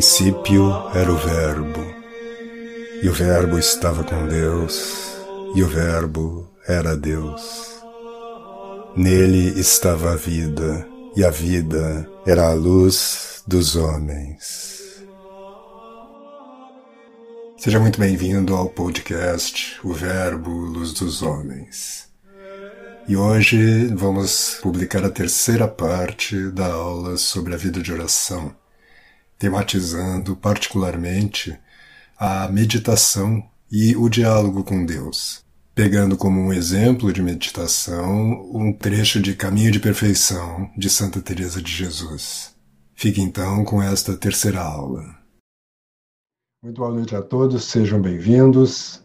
princípio era o Verbo, e o Verbo estava com Deus, e o Verbo era Deus. Nele estava a vida, e a vida era a luz dos homens. Seja muito bem-vindo ao podcast O Verbo Luz dos Homens. E hoje vamos publicar a terceira parte da aula sobre a vida de oração tematizando particularmente a meditação e o diálogo com Deus, pegando como um exemplo de meditação um trecho de Caminho de Perfeição de Santa Teresa de Jesus. Fique então com esta terceira aula. Muito boa noite a todos, sejam bem-vindos.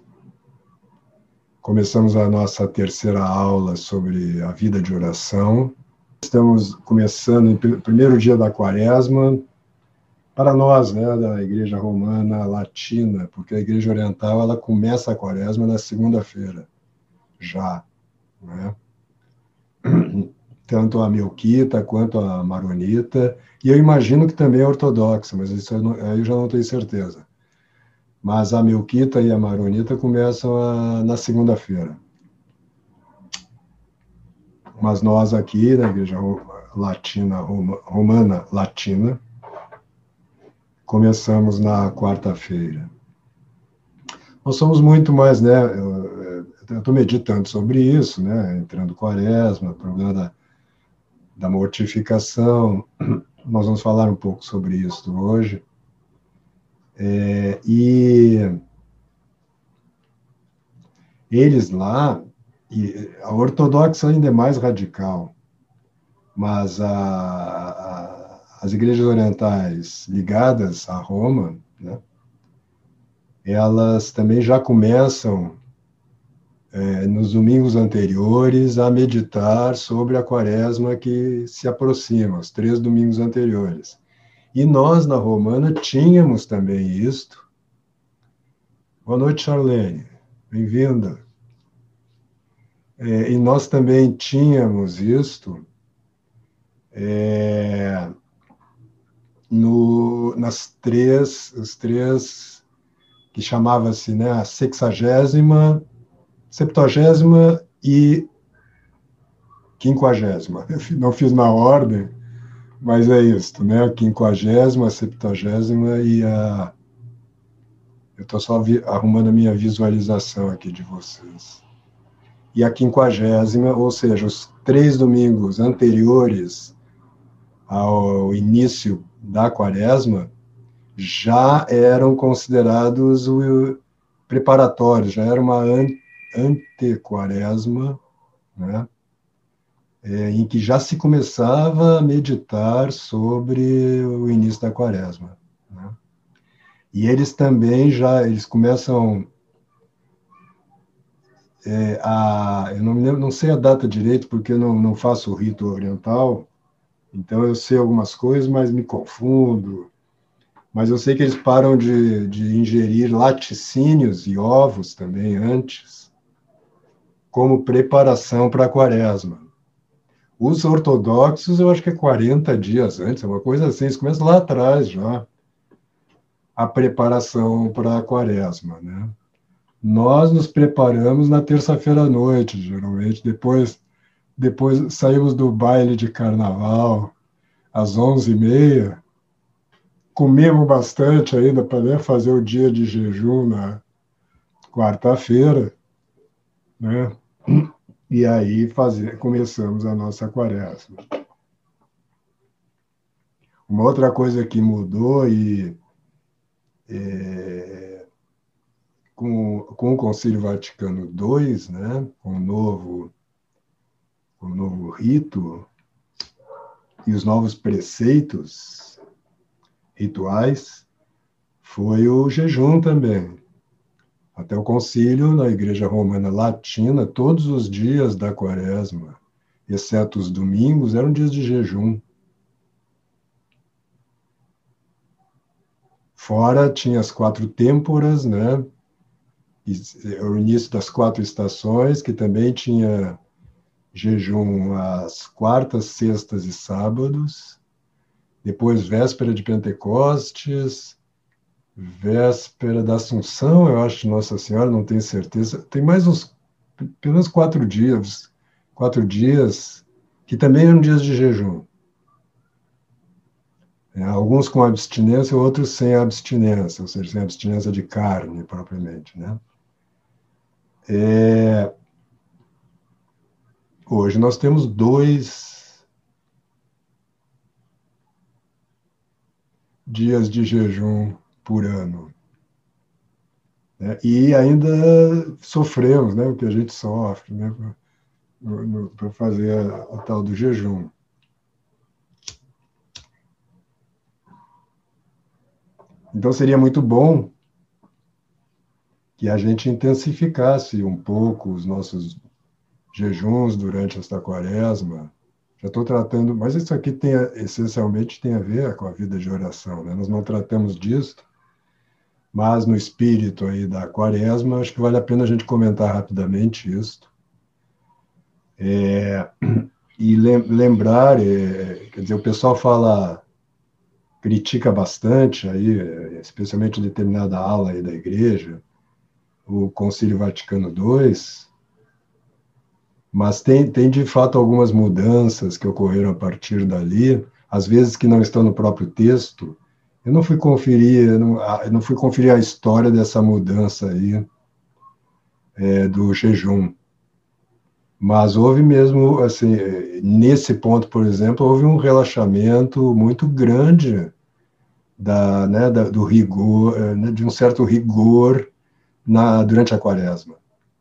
Começamos a nossa terceira aula sobre a vida de oração. Estamos começando o primeiro dia da quaresma, para nós, né, da Igreja Romana Latina, porque a Igreja Oriental ela começa a Quaresma na segunda-feira, já, né? Tanto a Melquita quanto a Maronita, e eu imagino que também é ortodoxa, mas isso eu, não, eu já não tenho certeza. Mas a Melquita e a Maronita começam a, na segunda-feira. Mas nós aqui, na Igreja Latina, Romana Latina, começamos na quarta-feira. Nós somos muito mais, né? Eu estou meditando sobre isso, né? Entrando quaresma, problema da, da mortificação. Nós vamos falar um pouco sobre isso hoje. É, e eles lá, e a ortodoxa ainda é mais radical, mas a, as igrejas orientais ligadas a Roma, né, elas também já começam é, nos domingos anteriores a meditar sobre a quaresma que se aproxima, os três domingos anteriores. E nós, na Romana, tínhamos também isto. Boa noite, Charlene. Bem-vinda. É, e nós também tínhamos isto. É, no, nas três, os três que chamava-se né, a sexagésima, septuagésima e quinquagésima. Não fiz na ordem, mas é isso, né? A quinquagésima, a septuagésima e a. Eu estou só arrumando a minha visualização aqui de vocês. E a quinquagésima, ou seja, os três domingos anteriores ao início da quaresma já eram considerados o preparatórios, já era uma antequaresma, né? É, em que já se começava a meditar sobre o início da quaresma. Né? E eles também já eles começam é, a, eu não, lembro, não sei a data direito porque eu não, não faço o rito oriental, então eu sei algumas coisas, mas me confundo. Mas eu sei que eles param de, de ingerir laticínios e ovos também antes, como preparação para a quaresma. Os ortodoxos, eu acho que é 40 dias antes, é uma coisa assim, eles começam lá atrás já, a preparação para a quaresma, né? Nós nos preparamos na terça-feira à noite, geralmente, depois depois saímos do baile de carnaval às onze e meia. Comemos bastante ainda para fazer o dia de jejum na quarta-feira, né? E aí fazer, começamos a nossa quaresma. Uma outra coisa que mudou e é, com, com o Concílio Vaticano II, né, o novo o novo rito e os novos preceitos rituais foi o jejum também. Até o concílio na Igreja Romana Latina, todos os dias da quaresma, exceto os domingos, eram dias de jejum. Fora tinha as quatro têmporas, né? o início das quatro estações, que também tinha jejum às quartas, sextas e sábados, depois véspera de Pentecostes, véspera da Assunção, eu acho, Nossa Senhora, não tenho certeza. Tem mais uns, pelo menos quatro dias, quatro dias, que também eram dias de jejum. É, alguns com abstinência, outros sem abstinência, ou seja, sem abstinência de carne propriamente, né? É... Hoje nós temos dois dias de jejum por ano. Né? E ainda sofremos, né? O que a gente sofre, né? Para fazer o tal do jejum. Então seria muito bom que a gente intensificasse um pouco os nossos jejuns durante esta quaresma. Já estou tratando, mas isso aqui tem, essencialmente tem a ver com a vida de oração, né? Nós não tratamos disso, mas no espírito aí da quaresma, acho que vale a pena a gente comentar rapidamente isso. É, e lembrar, é, quer dizer, o pessoal fala critica bastante aí, especialmente determinada ala aí da igreja, o Concílio Vaticano II, mas tem, tem de fato algumas mudanças que ocorreram a partir dali, às vezes que não estão no próprio texto. Eu não fui conferir, eu não, eu não fui conferir a história dessa mudança aí é, do jejum. Mas houve mesmo, assim, nesse ponto, por exemplo, houve um relaxamento muito grande da, né, da, do rigor, né, de um certo rigor na, durante a quaresma.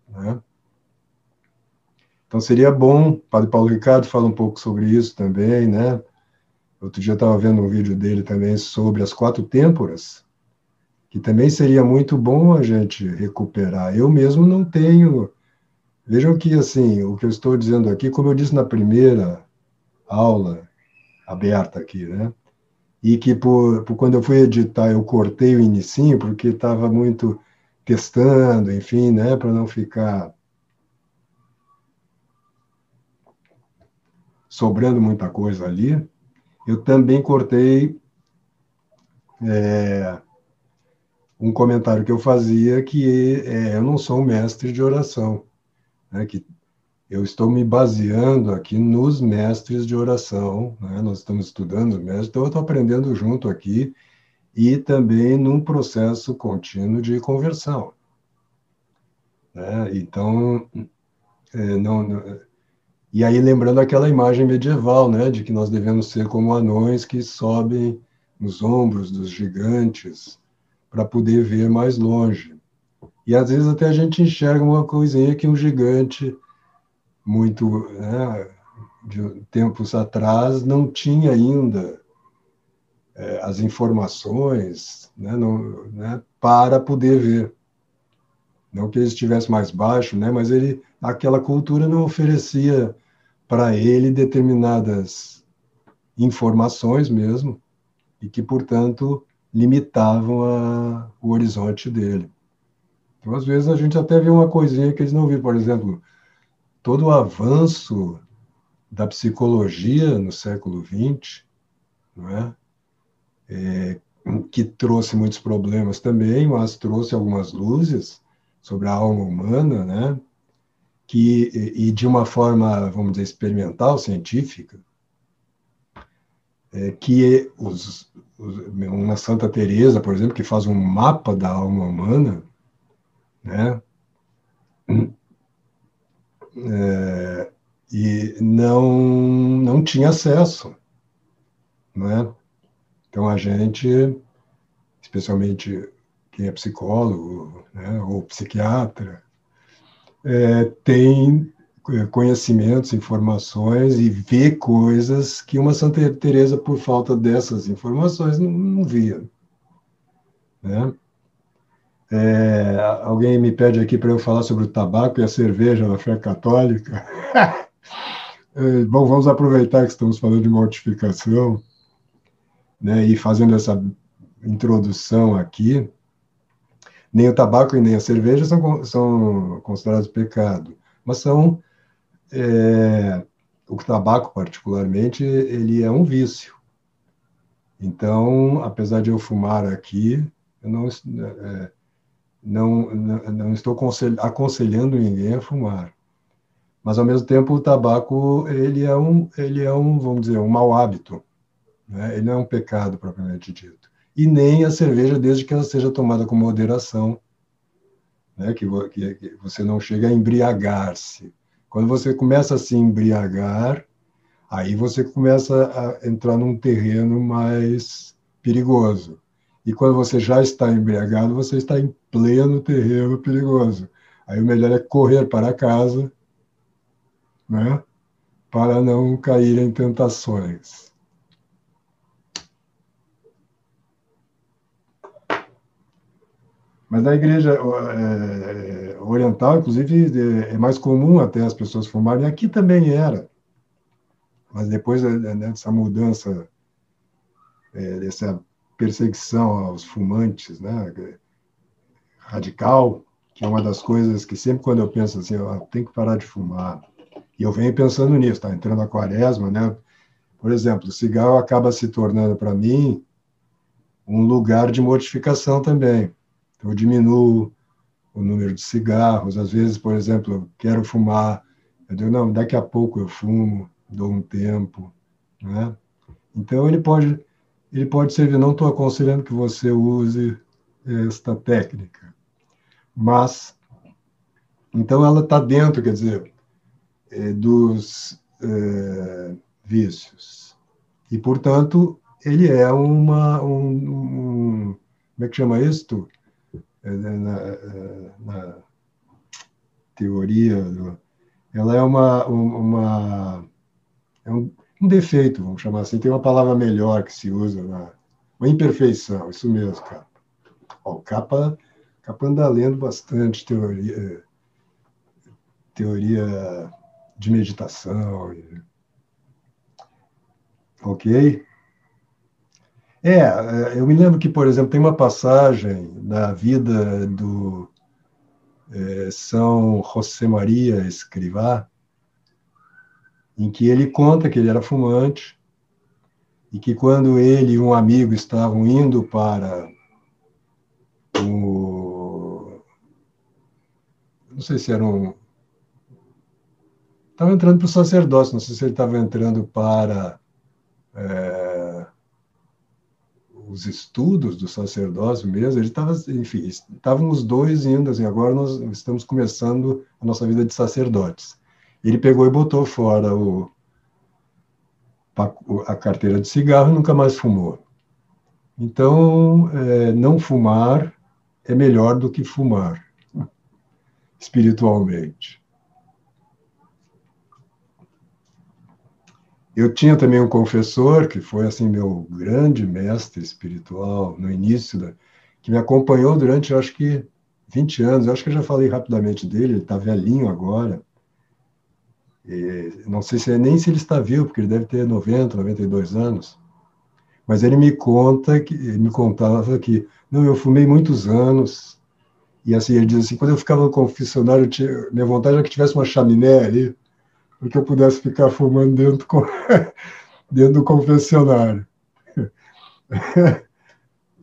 Né? Então seria bom, Padre Paulo Ricardo fala um pouco sobre isso também, né? Outro dia eu estava vendo um vídeo dele também sobre as quatro têmporas, que também seria muito bom a gente recuperar. Eu mesmo não tenho. Vejam que, assim, o que eu estou dizendo aqui, como eu disse na primeira aula aberta aqui, né? e que por, por, quando eu fui editar eu cortei o inicinho porque estava muito testando, enfim, né, para não ficar sobrando muita coisa ali. Eu também cortei é, um comentário que eu fazia que é, eu não sou um mestre de oração, né, que eu estou me baseando aqui nos mestres de oração, né? nós estamos estudando mestres, então eu estou aprendendo junto aqui e também num processo contínuo de conversão. Né? Então, é, não, não, e aí lembrando aquela imagem medieval, né, de que nós devemos ser como anões que sobem nos ombros dos gigantes para poder ver mais longe. E às vezes até a gente enxerga uma coisinha que um gigante muito né, de tempos atrás não tinha ainda é, as informações né, não, né, para poder ver. Não que ele estivesse mais baixo, né, mas ele, aquela cultura não oferecia para ele determinadas informações mesmo, e que, portanto, limitavam a, o horizonte dele. Então, às vezes, a gente até vê uma coisinha que eles não viram. Por exemplo, todo o avanço da psicologia no século XX, não é? é? que trouxe muitos problemas também, mas trouxe algumas luzes sobre a alma humana, né? Que, e de uma forma, vamos dizer, experimental, científica, é, que os, os, uma Santa Teresa, por exemplo, que faz um mapa da alma humana, né? é, e não, não tinha acesso. Né? Então a gente, especialmente quem é psicólogo né, ou psiquiatra, é, tem conhecimentos, informações e vê coisas que uma Santa Teresa, por falta dessas informações, não, não via. Né? É, alguém me pede aqui para eu falar sobre o tabaco e a cerveja na fé católica. é, bom, vamos aproveitar que estamos falando de mortificação né, e fazendo essa introdução aqui. Nem o tabaco e nem a cerveja são, são considerados pecado, mas são. É, o tabaco, particularmente, ele é um vício. Então, apesar de eu fumar aqui, eu não, é, não, não, não estou aconselhando ninguém a fumar. Mas, ao mesmo tempo, o tabaco ele é um, ele é um vamos dizer, um mau hábito. Né? Ele não é um pecado, propriamente dito. E nem a cerveja, desde que ela seja tomada com moderação, né? que, que, que você não chega a embriagar-se. Quando você começa a se embriagar, aí você começa a entrar num terreno mais perigoso. E quando você já está embriagado, você está em pleno terreno perigoso. Aí o melhor é correr para casa, né? Para não cair em tentações. Mas na igreja é, oriental, inclusive, é mais comum até as pessoas fumarem. Aqui também era. Mas depois né, dessa mudança, é, dessa perseguição aos fumantes, né, radical, que é uma das coisas que sempre quando eu penso assim, eu tenho que parar de fumar. E eu venho pensando nisso, tá entrando a quaresma, né? Por exemplo, o cigarro acaba se tornando para mim um lugar de mortificação também. Eu diminuo o número de cigarros. Às vezes, por exemplo, eu quero fumar, eu digo, não, daqui a pouco eu fumo dou um tempo, né? Então ele pode ele pode servir. Não estou aconselhando que você use esta técnica, mas então ela está dentro, quer dizer, é, dos é, vícios e portanto ele é uma um, um, como é que chama isto na, na teoria do, ela é uma uma é um, um, defeito, vamos chamar assim. Tem uma palavra melhor que se usa, na, uma imperfeição, isso mesmo, capa. O capa, capa anda lendo bastante teoria, teoria de meditação. Ok? É, é, eu me lembro que, por exemplo, tem uma passagem na vida do é, São José Maria Escrivá, em que ele conta que ele era fumante e que quando ele e um amigo estavam indo para o. Não sei se era um. Estava entrando para o sacerdócio, não sei se ele estava entrando para é, os estudos do sacerdócio mesmo. Ele estava, enfim, estavam os dois indo, assim, agora nós estamos começando a nossa vida de sacerdotes. Ele pegou e botou fora o, a carteira de cigarro e nunca mais fumou. Então, é, não fumar é melhor do que fumar, espiritualmente. Eu tinha também um confessor que foi assim meu grande mestre espiritual no início da, que me acompanhou durante acho que 20 anos. Eu acho que eu já falei rapidamente dele, ele está velhinho agora. E não sei se é nem se ele está vivo, porque ele deve ter 90, 92 anos. Mas ele me conta que ele me contava que não, eu fumei muitos anos. E assim, ele diz assim, quando eu ficava no confessionário, tinha, minha vontade era que tivesse uma chaminé ali, para que eu pudesse ficar fumando dentro, dentro do confessionário.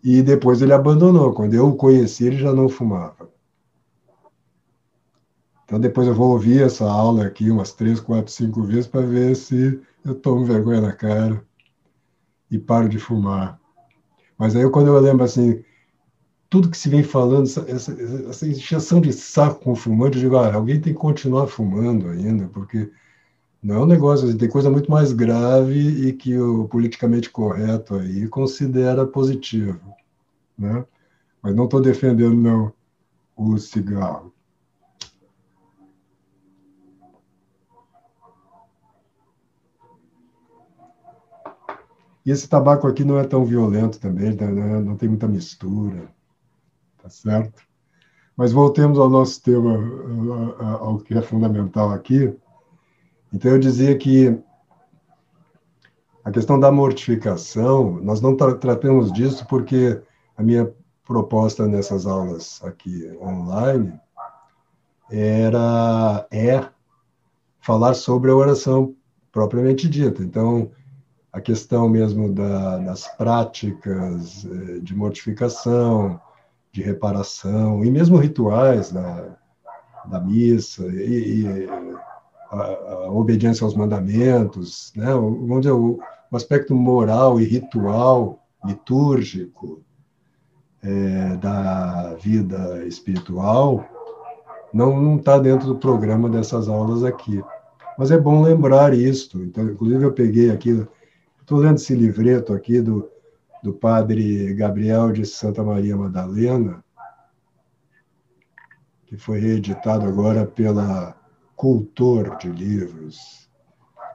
e depois ele abandonou. Quando eu o conheci, ele já não fumava. Então depois eu vou ouvir essa aula aqui umas três, quatro, cinco vezes para ver se eu tomo vergonha na cara e paro de fumar. Mas aí quando eu lembro assim, tudo que se vem falando, essa, essa, essa injeção de saco com fumante, eu digo, ah, alguém tem que continuar fumando ainda, porque não é um negócio, assim, tem coisa muito mais grave e que o politicamente correto aí considera positivo, né? Mas não estou defendendo não o cigarro. E esse tabaco aqui não é tão violento também, né? não tem muita mistura, tá certo? Mas voltemos ao nosso tema, ao que é fundamental aqui. Então, eu dizia que a questão da mortificação, nós não tra tratamos disso porque a minha proposta nessas aulas aqui online era é falar sobre a oração propriamente dita. Então, a questão mesmo da, das práticas eh, de mortificação, de reparação, e mesmo rituais da, da missa, e, e a, a, obediência aos mandamentos, né? vamos dizer, o, o aspecto moral e ritual, litúrgico, é, da vida espiritual, não está dentro do programa dessas aulas aqui. Mas é bom lembrar isto. Então, inclusive, eu peguei aqui, estou lendo esse livreto aqui do, do padre Gabriel de Santa Maria Madalena, que foi reeditado agora pela Cultor de Livros.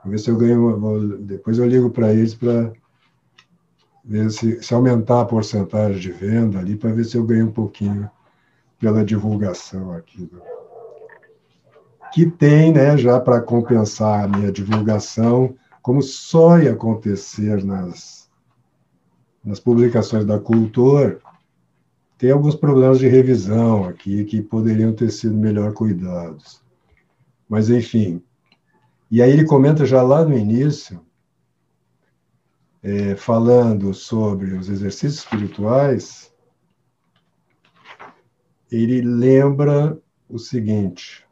Vou ver se eu ganho. Vou, depois eu ligo para eles para ver se, se aumentar a porcentagem de venda ali, para ver se eu ganho um pouquinho pela divulgação aqui. Do, que tem, né, já para compensar a minha divulgação, como só ia acontecer nas, nas publicações da Cultor, tem alguns problemas de revisão aqui que poderiam ter sido melhor cuidados. Mas, enfim. E aí ele comenta já lá no início, é, falando sobre os exercícios espirituais, ele lembra o seguinte,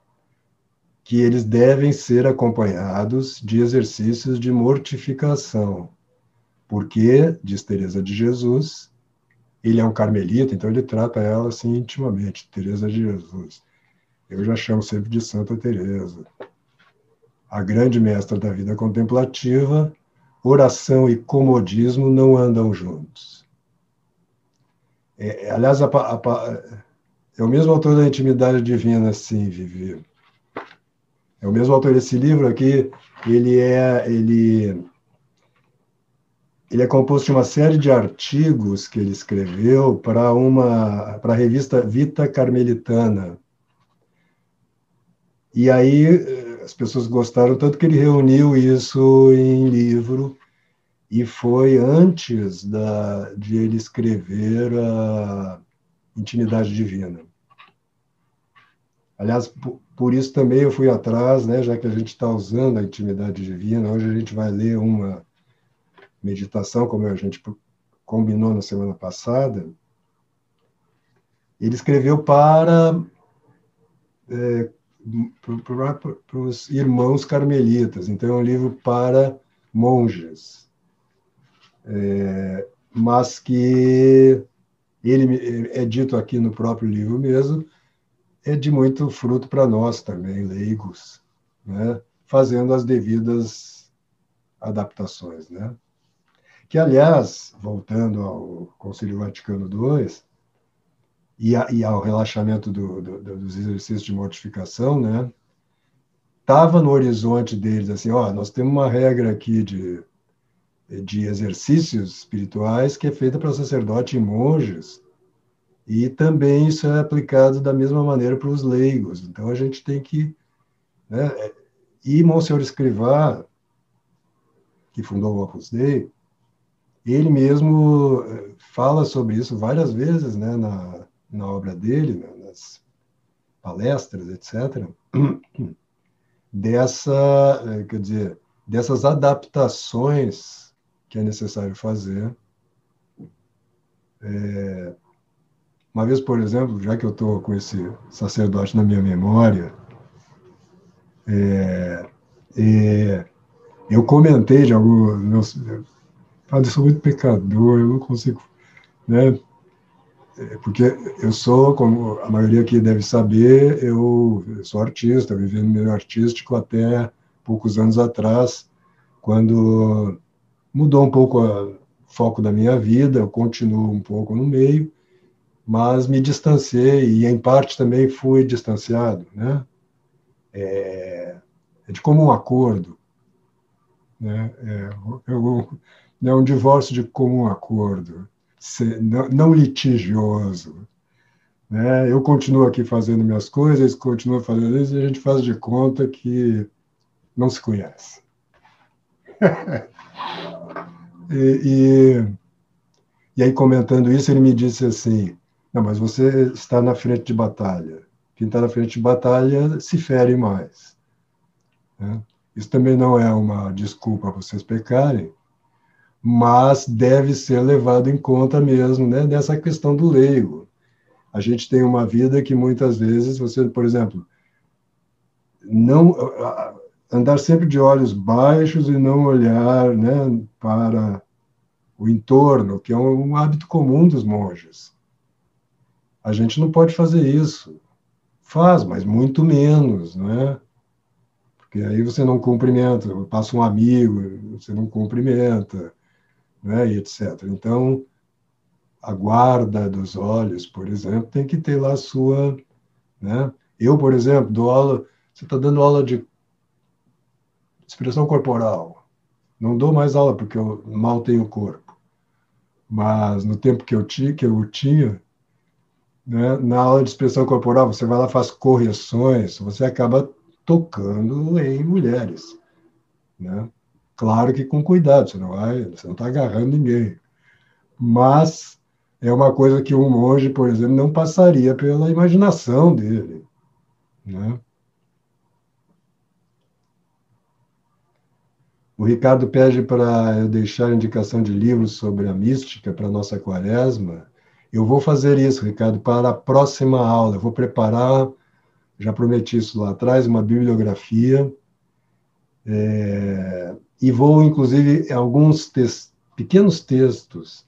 que eles devem ser acompanhados de exercícios de mortificação, porque, diz Teresa de Jesus, ele é um carmelita, então ele trata ela assim intimamente, Teresa de Jesus. Eu já chamo sempre de Santa Teresa. A grande mestra da vida contemplativa, oração e comodismo não andam juntos. É, aliás, a, a, a, é o mesmo autor da Intimidade Divina, sim, Vivi. É o mesmo autor desse livro aqui. Ele é, ele, ele é composto de uma série de artigos que ele escreveu para uma para a revista Vita Carmelitana. E aí eh, as pessoas gostaram tanto que ele reuniu isso em livro e foi antes da, de ele escrever a intimidade divina. Aliás, por isso também eu fui atrás, né, já que a gente está usando a intimidade divina, hoje a gente vai ler uma meditação, como a gente combinou na semana passada. Ele escreveu para, é, para os irmãos carmelitas, então é um livro para monges, é, mas que ele é dito aqui no próprio livro mesmo, é de muito fruto para nós também, leigos, né? fazendo as devidas adaptações. Né? Que, aliás, voltando ao Concílio Vaticano II e, a, e ao relaxamento do, do, dos exercícios de mortificação, né? estava no horizonte deles assim, ó, nós temos uma regra aqui de de exercícios espirituais que é feita para sacerdote e monges, e também isso é aplicado da mesma maneira para os leigos. Então a gente tem que. Né, e Monsenhor Escrivá, que fundou o Opus Dei, ele mesmo eh, fala sobre isso várias vezes né, na, na obra dele, né, nas palestras, etc., dessa, eh, quer dizer, dessas adaptações que é necessário fazer. É, uma vez, por exemplo, já que eu estou com esse sacerdote na minha memória, é, é, eu comentei de alguns meus. eu sou muito pecador, eu não consigo. Né? É, porque eu sou, como a maioria aqui deve saber, eu sou artista, vivendo meio artístico até poucos anos atrás, quando mudou um pouco o foco da minha vida, eu continuo um pouco no meio, mas me distanciei e, em parte, também fui distanciado, né? É, é de comum acordo, né? É, eu, é um divórcio de comum acordo, não, litigioso, né? Eu continuo aqui fazendo minhas coisas, eles continuam fazendo isso, e a gente faz de conta que não se conhece. E, e, e aí, comentando isso, ele me disse assim: Não, mas você está na frente de batalha. Quem está na frente de batalha se fere mais. Né? Isso também não é uma desculpa para vocês pecarem, mas deve ser levado em conta mesmo, né, nessa questão do leigo. A gente tem uma vida que muitas vezes você, por exemplo, não andar sempre de olhos baixos e não olhar, né, para o entorno, que é um hábito comum dos monges. A gente não pode fazer isso. Faz, mas muito menos, não é? Porque aí você não cumprimenta, passa um amigo, você não cumprimenta, né, e etc. Então, a guarda dos olhos, por exemplo, tem que ter lá a sua, né? Eu, por exemplo, dou aula, você está dando aula de expressão corporal. Não dou mais aula porque eu mal tenho corpo. Mas no tempo que eu tinha, que eu tinha, né, na aula de expressão corporal, você vai lá faz correções, você acaba tocando em mulheres, né? Claro que com cuidado, você não vai, você não está agarrando ninguém. Mas é uma coisa que um monge, por exemplo, não passaria pela imaginação dele, né? O Ricardo pede para eu deixar indicação de livros sobre a mística para a nossa quaresma. Eu vou fazer isso, Ricardo, para a próxima aula. Eu vou preparar, já prometi isso lá atrás, uma bibliografia. É, e vou, inclusive, alguns pequenos textos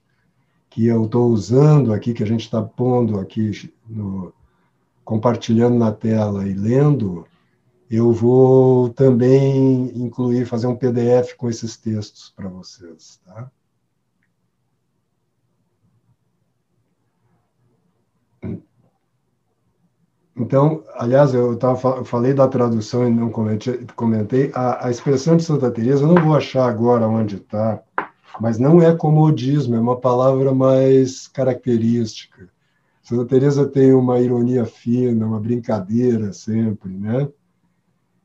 que eu estou usando aqui, que a gente está pondo aqui, no, compartilhando na tela e lendo, eu vou também incluir, fazer um PDF com esses textos para vocês, tá? Então, aliás, eu, tava, eu falei da tradução e não comentei, comentei a, a, expressão de Santa Teresa, eu não vou achar agora onde está, mas não é comodismo, é uma palavra mais característica. Santa Teresa tem uma ironia fina, uma brincadeira sempre, né?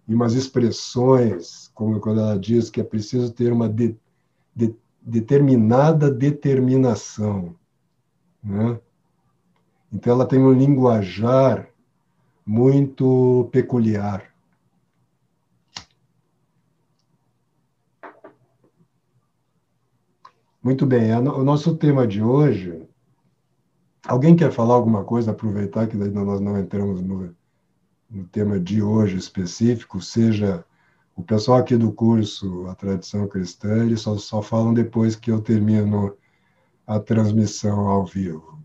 E umas expressões, como quando ela diz que é preciso ter uma de, de, determinada determinação, né? Então ela tem um linguajar muito peculiar. Muito bem, o nosso tema de hoje. Alguém quer falar alguma coisa, aproveitar que ainda nós não entramos no, no tema de hoje específico, seja o pessoal aqui do curso A Tradição Cristã, eles só, só falam depois que eu termino a transmissão ao vivo.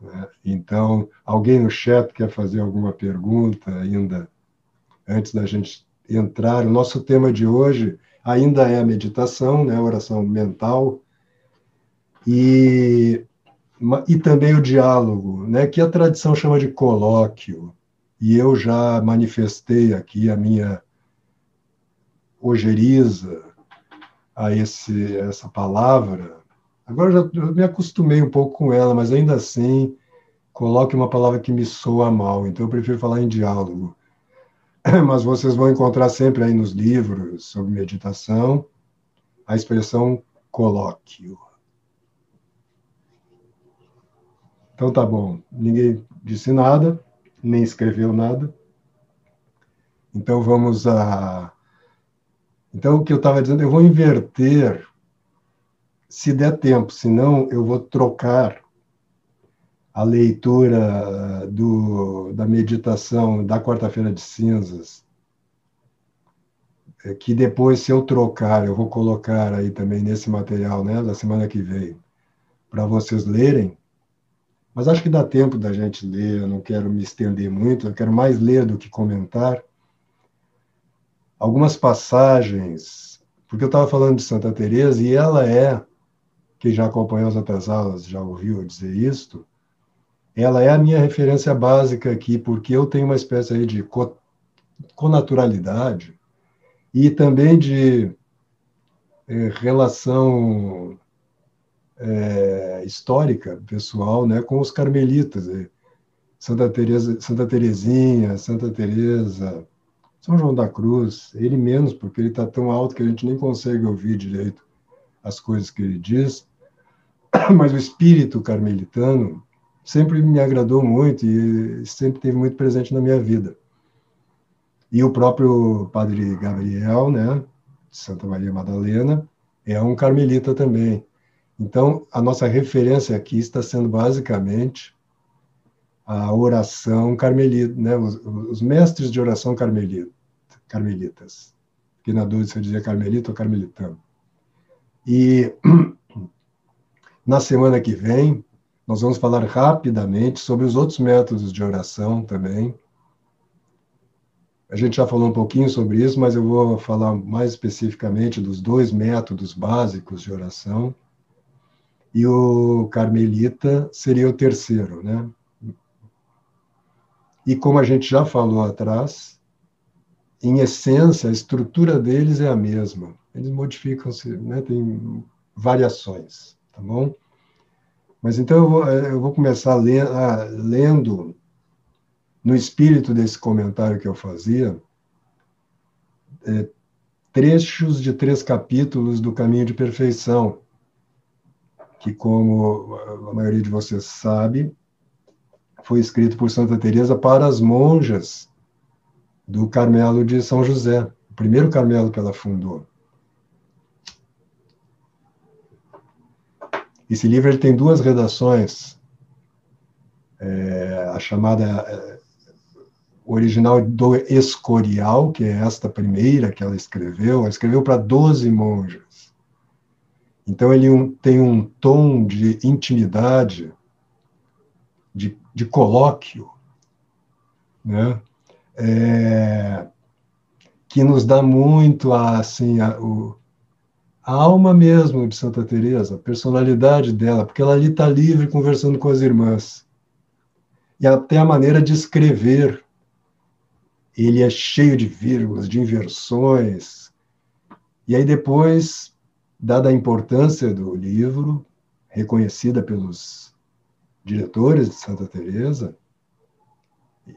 Né? Então, alguém no chat quer fazer alguma pergunta ainda antes da gente entrar? O nosso tema de hoje ainda é a meditação, né? oração mental, e, e também o diálogo, né? que a tradição chama de colóquio. E eu já manifestei aqui a minha ojeriza a esse, essa palavra Agora já eu me acostumei um pouco com ela, mas ainda assim coloque uma palavra que me soa mal, então eu prefiro falar em diálogo. Mas vocês vão encontrar sempre aí nos livros sobre meditação a expressão colóquio. Então tá bom, ninguém disse nada, nem escreveu nada. Então vamos a. Então o que eu estava dizendo, eu vou inverter se der tempo, senão eu vou trocar a leitura do, da meditação da quarta-feira de cinzas, é, que depois, se eu trocar, eu vou colocar aí também nesse material, né, da semana que vem, para vocês lerem. Mas acho que dá tempo da gente ler, eu não quero me estender muito, eu quero mais ler do que comentar. Algumas passagens, porque eu estava falando de Santa Teresa e ela é quem já acompanhou as outras aulas já ouviu dizer isto, ela é a minha referência básica aqui, porque eu tenho uma espécie aí de co conaturalidade e também de é, relação é, histórica, pessoal, né, com os carmelitas. Santa Teresa, Santa Teresinha, Santa Teresa, São João da Cruz, ele menos, porque ele está tão alto que a gente nem consegue ouvir direito as coisas que ele diz, mas o espírito carmelitano sempre me agradou muito e sempre teve muito presente na minha vida. E o próprio padre Gabriel, né, de Santa Maria Madalena, é um carmelita também. Então, a nossa referência aqui está sendo basicamente a oração carmelita, né? os, os mestres de oração carmelita, carmelitas. Que na dúvida se eu dizia carmelita ou carmelitano. E na semana que vem, nós vamos falar rapidamente sobre os outros métodos de oração também. A gente já falou um pouquinho sobre isso, mas eu vou falar mais especificamente dos dois métodos básicos de oração. E o carmelita seria o terceiro, né? E como a gente já falou atrás, em essência, a estrutura deles é a mesma. Eles modificam-se, né? tem variações, tá bom? Mas então eu vou, eu vou começar lendo, no espírito desse comentário que eu fazia, é, trechos de três capítulos do Caminho de Perfeição, que, como a maioria de vocês sabe, foi escrito por Santa Teresa para as monjas do Carmelo de São José, o primeiro Carmelo que ela fundou. Esse livro ele tem duas redações, é, a chamada é, original do Escorial, que é esta primeira que ela escreveu, ela escreveu para 12 monjas. Então ele um, tem um tom de intimidade, de de colóquio, né? É, que nos dá muito a, assim, a, o, a alma mesmo de Santa Teresa, a personalidade dela, porque ela ali está livre conversando com as irmãs. E até a maneira de escrever. Ele é cheio de vírgulas, de inversões. E aí depois, dada a importância do livro, reconhecida pelos diretores de Santa Teresa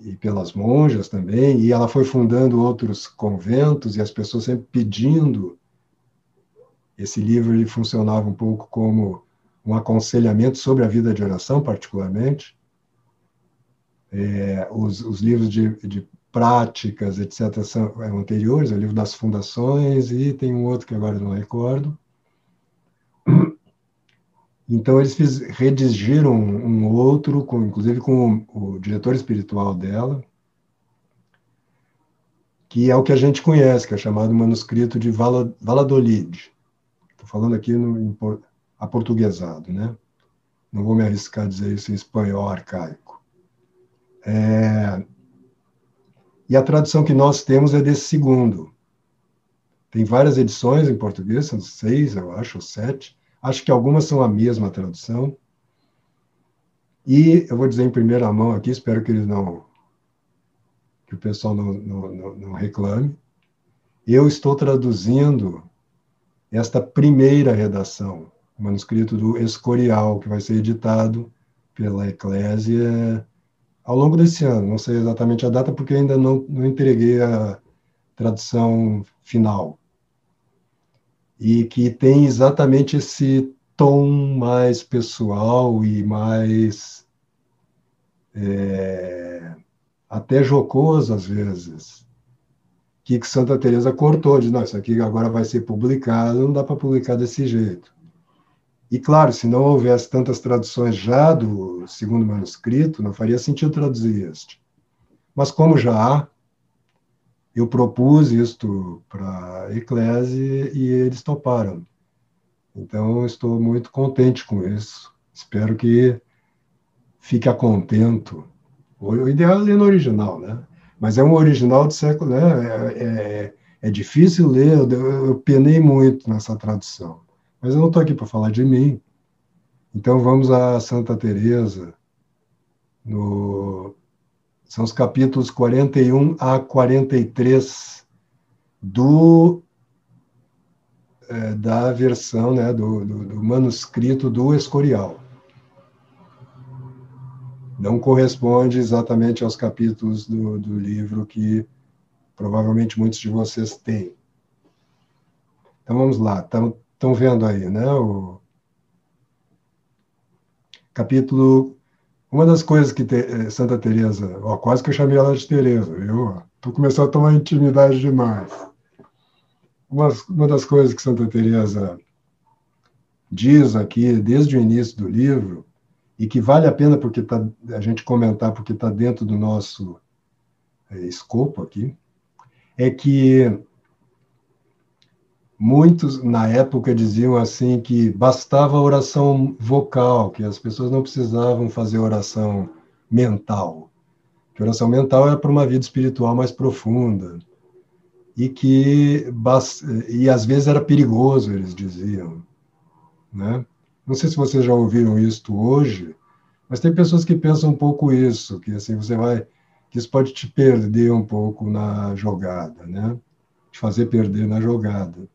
e pelas monjas também, e ela foi fundando outros conventos e as pessoas sempre pedindo. Esse livro ele funcionava um pouco como um aconselhamento sobre a vida de oração, particularmente. É, os, os, livros de, de, práticas, etc., são anteriores, é o livro das fundações, e tem um outro que agora não recordo. Então, eles fiz, redigiram um outro, com, inclusive com o, o, diretor espiritual dela, que é o que a gente conhece, que é chamado manuscrito de Valladolid. Falando aqui no em, aportuguesado, né? Não vou me arriscar a dizer isso em espanhol arcaico. É, e a tradução que nós temos é desse segundo. Tem várias edições em português, são seis, eu acho, ou sete. Acho que algumas são a mesma tradução. E eu vou dizer em primeira mão aqui, espero que eles não. que o pessoal não, não, não reclame. Eu estou traduzindo esta primeira redação, o manuscrito do Escorial, que vai ser editado pela Eclésia ao longo desse ano. Não sei exatamente a data, porque ainda não, não entreguei a tradução final e que tem exatamente esse tom mais pessoal e mais é, até jocoso às vezes que Santa Teresa cortou de não isso aqui agora vai ser publicado não dá para publicar desse jeito e claro se não houvesse tantas traduções já do segundo manuscrito não faria sentido traduzir este mas como já há eu propus isto para a Eclésia e eles toparam. Então, estou muito contente com isso. Espero que fique contento. O ideal é ler no original, né? Mas é um original do século, né? É, é, é difícil ler, eu, eu penei muito nessa tradução. Mas eu não estou aqui para falar de mim. Então vamos a Santa Teresa no são os capítulos 41 a 43 do, é, da versão, né, do, do, do manuscrito do Escorial. Não corresponde exatamente aos capítulos do, do livro que provavelmente muitos de vocês têm. Então vamos lá, estão vendo aí, né? O capítulo uma das coisas que te, eh, Santa Teresa, ó, quase que eu chamei ela de Teresa, viu? Tô começando a tomar intimidade demais. Uma, uma das coisas que Santa Teresa diz aqui desde o início do livro, e que vale a pena porque tá, a gente comentar, porque está dentro do nosso é, escopo aqui, é que muitos na época diziam assim que bastava a oração vocal, que as pessoas não precisavam fazer oração mental. Que oração mental era para uma vida espiritual mais profunda. E que e às vezes era perigoso, eles diziam, né? Não sei se vocês já ouviram isso hoje, mas tem pessoas que pensam um pouco isso, que assim você vai, que isso pode te perder um pouco na jogada, né? Te fazer perder na jogada.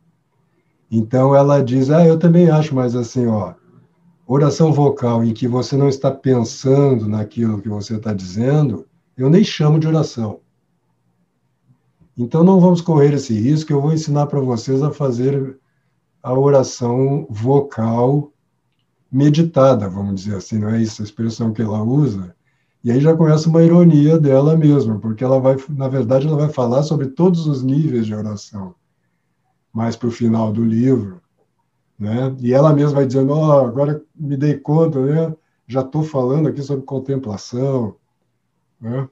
Então ela diz, ah, eu também acho, mas assim, ó, oração vocal em que você não está pensando naquilo que você está dizendo, eu nem chamo de oração. Então não vamos correr esse risco, eu vou ensinar para vocês a fazer a oração vocal meditada, vamos dizer assim, não é isso a expressão que ela usa? E aí já começa uma ironia dela mesma, porque ela vai, na verdade, ela vai falar sobre todos os níveis de oração, mais para o final do livro, né? E ela mesma vai dizendo, oh, agora me dei conta, né? Já estou falando aqui sobre contemplação, né?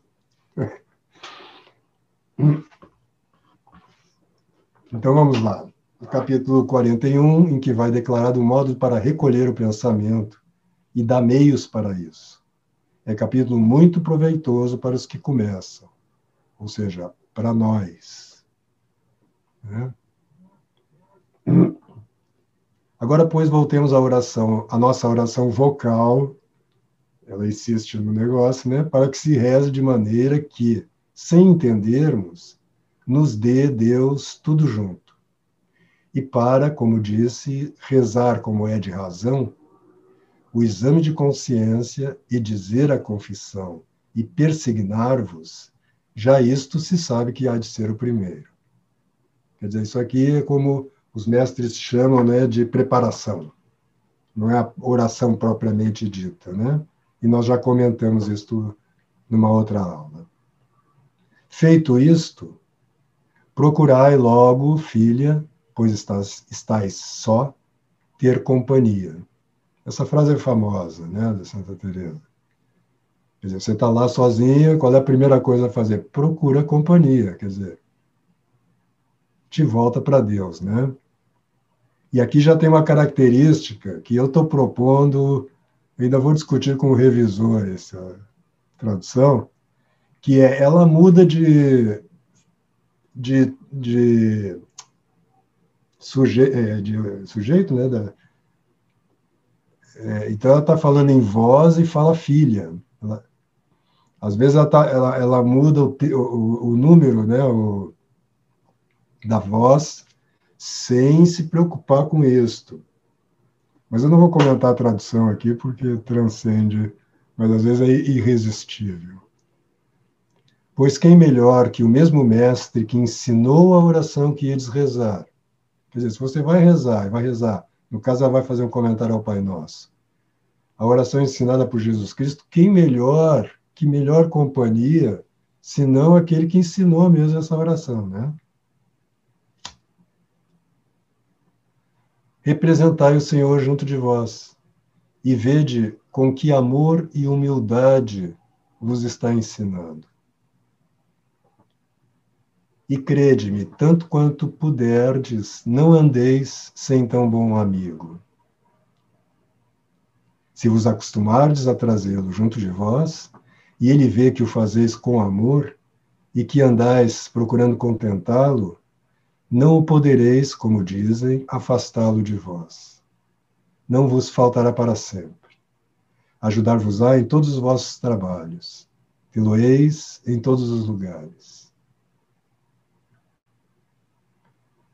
Então vamos lá no capítulo 41, em que vai declarar o modo para recolher o pensamento e dar meios para isso. É capítulo muito proveitoso para os que começam, ou seja, para nós. Né? Agora, pois, voltemos à oração, a nossa oração vocal. Ela insiste no negócio, né? Para que se reze de maneira que, sem entendermos, nos dê Deus tudo junto e para, como disse, rezar como é de razão, o exame de consciência e dizer a confissão e persignar-vos, já isto se sabe que há de ser o primeiro. Quer dizer, isso aqui é como os mestres chamam né, de preparação, não é a oração propriamente dita, né? E nós já comentamos isto numa outra aula. Feito isto, procurai logo, filha, pois estás, estás só, ter companhia. Essa frase é famosa, né, da Santa Teresa. Quer dizer, você está lá sozinha, qual é a primeira coisa a fazer? Procura companhia, quer dizer, te volta para Deus, né? E aqui já tem uma característica que eu estou propondo, ainda vou discutir com o revisor essa tradução, que é ela muda de, de, de suje, é, de sujeito, né? Da, é, então ela está falando em voz e fala filha. Ela, às vezes ela, tá, ela, ela muda o, o, o número, né? O, da voz sem se preocupar com isto. Mas eu não vou comentar a tradução aqui porque transcende, mas às vezes é irresistível. Pois quem melhor que o mesmo mestre que ensinou a oração que eles rezar, Quer dizer, se você vai rezar, vai rezar, no caso ela vai fazer um comentário ao Pai Nosso. A oração ensinada por Jesus Cristo, quem melhor, que melhor companhia, senão aquele que ensinou mesmo essa oração, né? Representai o Senhor junto de vós e vede com que amor e humildade vos está ensinando e crede-me, tanto quanto puderdes, não andeis sem tão bom amigo. Se vos acostumardes a trazê-lo junto de vós, e ele vê que o fazeis com amor, e que andais procurando contentá-lo, não o podereis, como dizem, afastá-lo de vós. Não vos faltará para sempre. Ajudar-vos-á em todos os vossos trabalhos. Tê-lo-eis em todos os lugares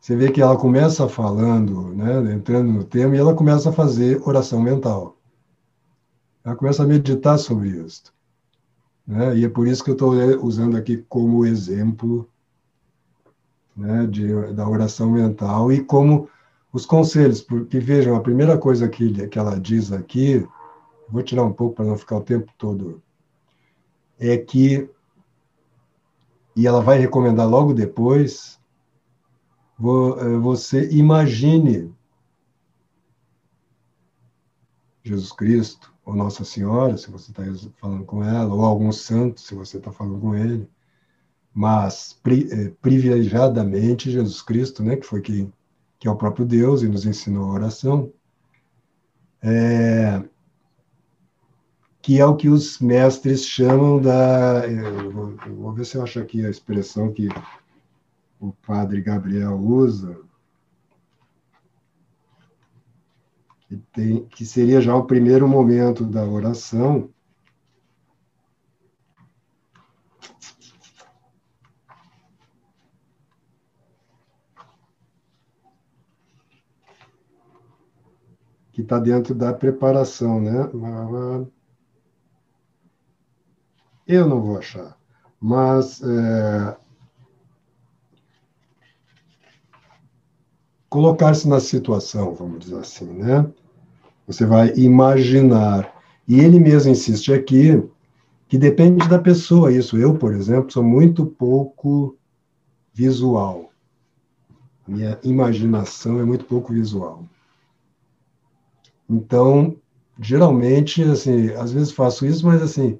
Você vê que ela começa falando, né, entrando no tema, e ela começa a fazer oração mental. Ela começa a meditar sobre isso. Né? E é por isso que eu estou usando aqui como exemplo né, de, da oração mental e como os conselhos, porque vejam, a primeira coisa que, que ela diz aqui, vou tirar um pouco para não ficar o tempo todo, é que, e ela vai recomendar logo depois, você imagine Jesus Cristo, ou Nossa Senhora, se você está falando com ela, ou algum santo, se você está falando com ele, mas pri, eh, privilegiadamente Jesus Cristo, né, que foi quem que é o próprio Deus e nos ensinou a oração, é, que é o que os mestres chamam da. Vou, vou ver se eu acho aqui a expressão que o padre Gabriel usa, que, tem, que seria já o primeiro momento da oração. Que está dentro da preparação, né? Eu não vou achar. Mas é, colocar-se na situação, vamos dizer assim, né? Você vai imaginar. E ele mesmo insiste aqui que depende da pessoa isso. Eu, por exemplo, sou muito pouco visual. Minha imaginação é muito pouco visual. Então, geralmente, assim, às vezes faço isso, mas assim,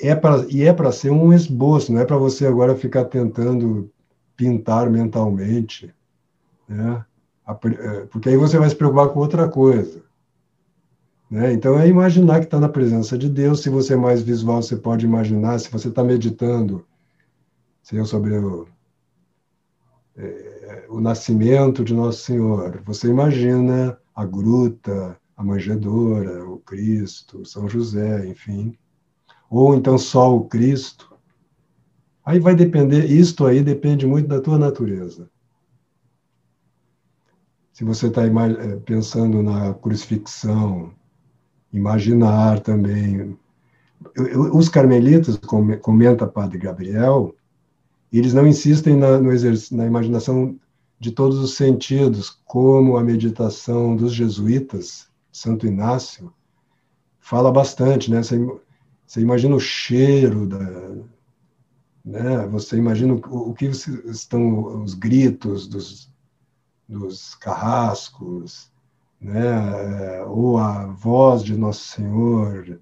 é para e é para ser um esboço, não é para você agora ficar tentando pintar mentalmente, né? É, porque aí você vai se preocupar com outra coisa. Né? Então é imaginar que está na presença de Deus. Se você é mais visual, você pode imaginar. Se você está meditando, sobre o, é, o nascimento de Nosso Senhor, você imagina a gruta, a manjedoura, o Cristo, São José, enfim ou então só o Cristo. Aí vai depender, isto aí depende muito da tua natureza. Se você está eh, pensando na crucifixão, imaginar também. Os carmelitas, comenta Padre Gabriel, eles não insistem na, na imaginação de todos os sentidos, como a meditação dos jesuítas, Santo Inácio, fala bastante, né? Você imagina o cheiro da, né? Você imagina o, o que estão os gritos dos, dos carrascos, né? Ou a voz de Nosso Senhor,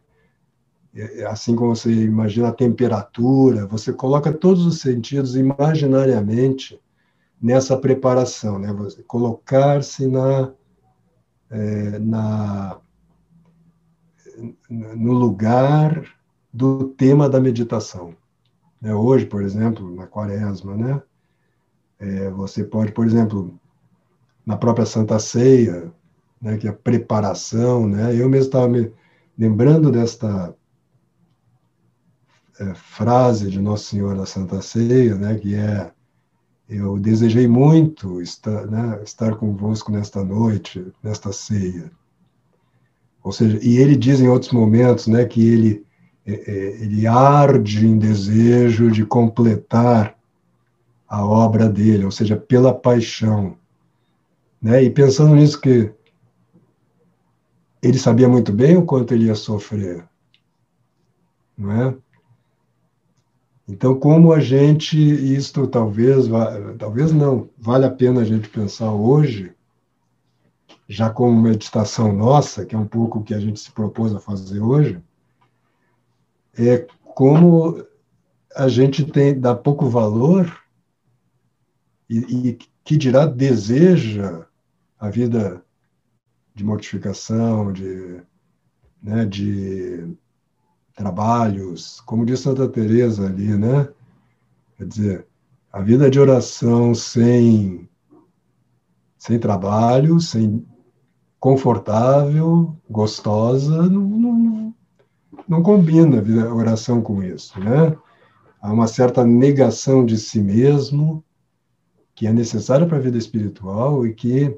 assim como você imagina a temperatura, você coloca todos os sentidos imaginariamente nessa preparação, né? Colocar-se na, é, na no lugar do tema da meditação. É, hoje, por exemplo, na quaresma, né? É, você pode, por exemplo, na própria Santa Ceia, né, que é a preparação, né? Eu mesmo estava me lembrando desta é, frase de Nosso Senhor da Santa Ceia, né, que é eu desejei muito estar, né, estar convosco nesta noite, nesta ceia. Ou seja, e ele diz em outros momentos, né, que ele é, é, ele arde em desejo de completar a obra dele, ou seja, pela paixão. Né? E pensando nisso que ele sabia muito bem o quanto ele ia sofrer, não é? Então, como a gente, isto talvez, talvez não, vale a pena a gente pensar hoje, já como meditação nossa, que é um pouco o que a gente se propôs a fazer hoje, é como a gente tem dá pouco valor e, e que dirá deseja a vida de mortificação, de, né, de trabalhos, como diz Santa Teresa ali, né? Quer dizer, a vida de oração sem sem trabalho, sem confortável, gostosa, não, não, não combina a oração com isso, né? Há uma certa negação de si mesmo que é necessária para a vida espiritual e que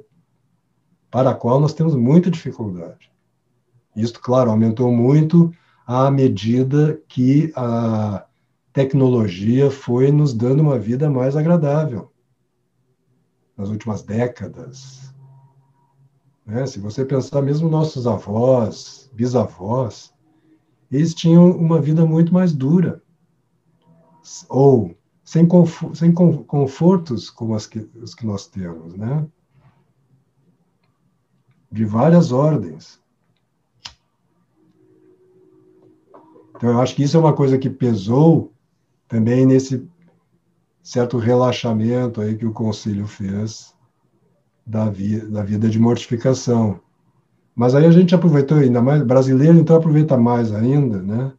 para a qual nós temos muita dificuldade. Isso, claro, aumentou muito à medida que a tecnologia foi nos dando uma vida mais agradável nas últimas décadas. Né? Se você pensar mesmo nossos avós, bisavós, eles tinham uma vida muito mais dura, ou sem, conforto, sem confortos como que, os que nós temos, né? de várias ordens. Então, eu acho que isso é uma coisa que pesou também nesse certo relaxamento aí que o Conselho fez da, vi, da vida de mortificação. Mas aí a gente aproveitou ainda mais, brasileiro então aproveita mais ainda, né?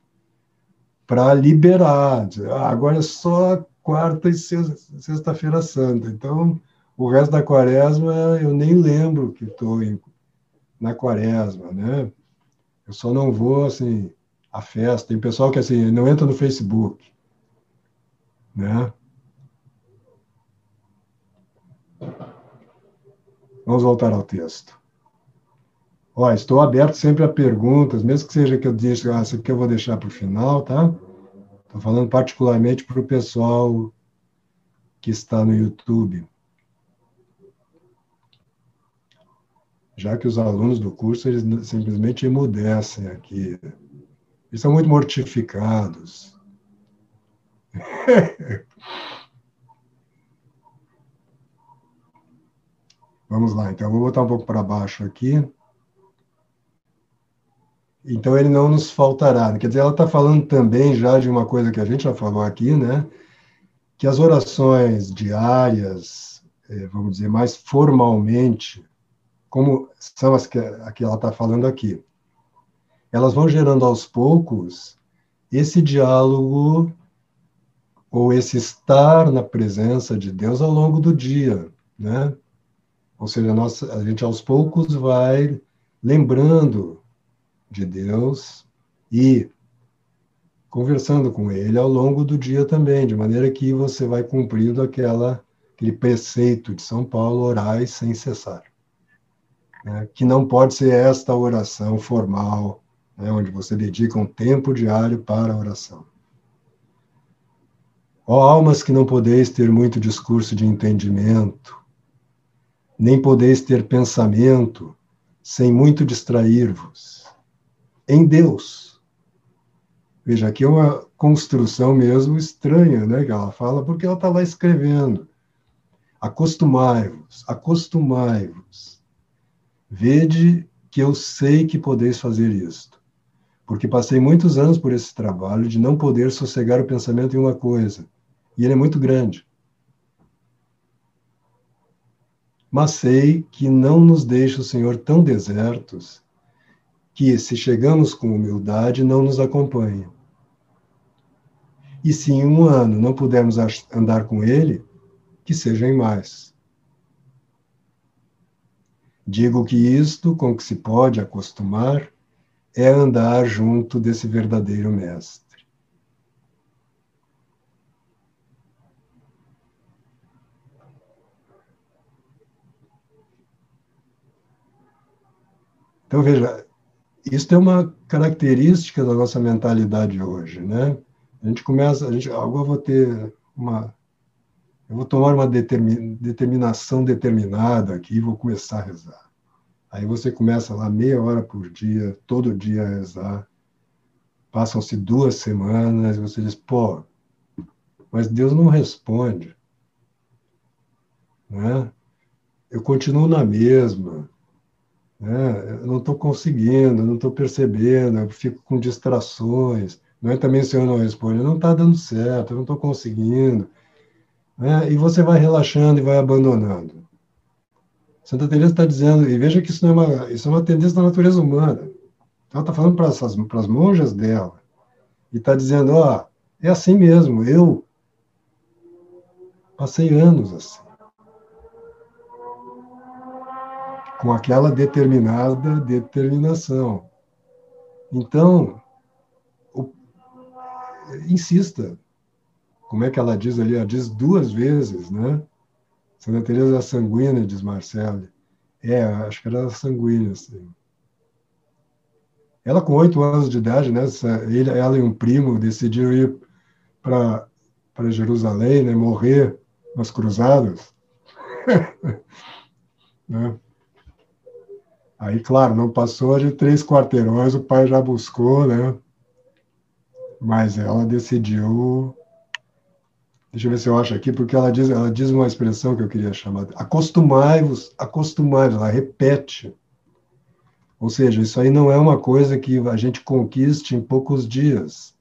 Para liberar. Dizer, ah, agora é só quarta e sexta-feira santa. Então, o resto da quaresma eu nem lembro que estou em na quaresma, né? Eu só não vou, assim, à festa. Tem pessoal que, assim, não entra no Facebook, né? Vamos voltar ao texto. Ó, estou aberto sempre a perguntas, mesmo que seja que eu deixe, ah, isso aqui eu vou deixar para o final, tá? Estou falando particularmente para o pessoal que está no YouTube. Já que os alunos do curso, eles simplesmente emudecem aqui. Eles são muito mortificados. Vamos lá, então, vou botar um pouco para baixo aqui. Então ele não nos faltará. Quer dizer, ela está falando também já de uma coisa que a gente já falou aqui, né? Que as orações diárias, eh, vamos dizer, mais formalmente, como são as que, a que ela está falando aqui, elas vão gerando aos poucos esse diálogo ou esse estar na presença de Deus ao longo do dia, né? Ou seja, a, gente aos poucos vai lembrando de Deus e conversando com Ele ao longo do dia também, de maneira que você vai cumprindo aquela, aquele preceito de São Paulo, orai sem cessar. Né? Que não pode ser esta oração formal, né? onde você dedica um tempo diário para a oração. Ó almas que não podeis ter muito discurso de entendimento, nem podeis ter pensamento sem muito distrair-vos em Deus. Veja, aqui é uma construção mesmo estranha, né, que ela fala, porque ela está lá escrevendo. Acostumai-vos, acostumai-vos. Vede que eu sei que podeis fazer isto, porque passei muitos anos por esse trabalho de não poder sossegar o pensamento em uma coisa, e ele é muito grande. Mas sei que não nos deixa o Senhor tão desertos que, se chegamos com humildade, não nos acompanha. E se em um ano não pudermos andar com ele, que seja em mais. Digo que isto com que se pode acostumar é andar junto desse verdadeiro mestre. Então veja, isso é uma característica da nossa mentalidade hoje, né? A gente começa, a gente, agora vou ter uma, eu vou tomar uma determinação determinada aqui e vou começar a rezar. Aí você começa lá meia hora por dia, todo dia a rezar. Passam-se duas semanas e você diz, pô, mas Deus não responde. Né? Eu continuo na mesma. Né? Eu não estou conseguindo, não estou percebendo, eu fico com distrações. Não é também o senhor não responde, não está dando certo, eu não estou conseguindo. Né? E você vai relaxando e vai abandonando. Santa Teresa está dizendo, e veja que isso, é uma, isso é uma tendência da natureza humana. Então, ela está falando para as monjas dela, e está dizendo, ó, é assim mesmo, eu passei anos assim. com aquela determinada determinação. Então, o, insista. Como é que ela diz ali? Ela diz duas vezes, né? Santa Teresa sanguínea, diz Marcelo. É, acho que era sanguínea, assim. Ela, com oito anos de idade, né, ele, ela e um primo decidiram ir para Jerusalém, né, morrer nas cruzadas. né? Aí, claro, não passou de três quarteirões, o pai já buscou, né? Mas ela decidiu. Deixa eu ver se eu acho aqui, porque ela diz, ela diz uma expressão que eu queria chamar. Acostumai-vos, acostumai-vos, ela repete. Ou seja, isso aí não é uma coisa que a gente conquiste em poucos dias.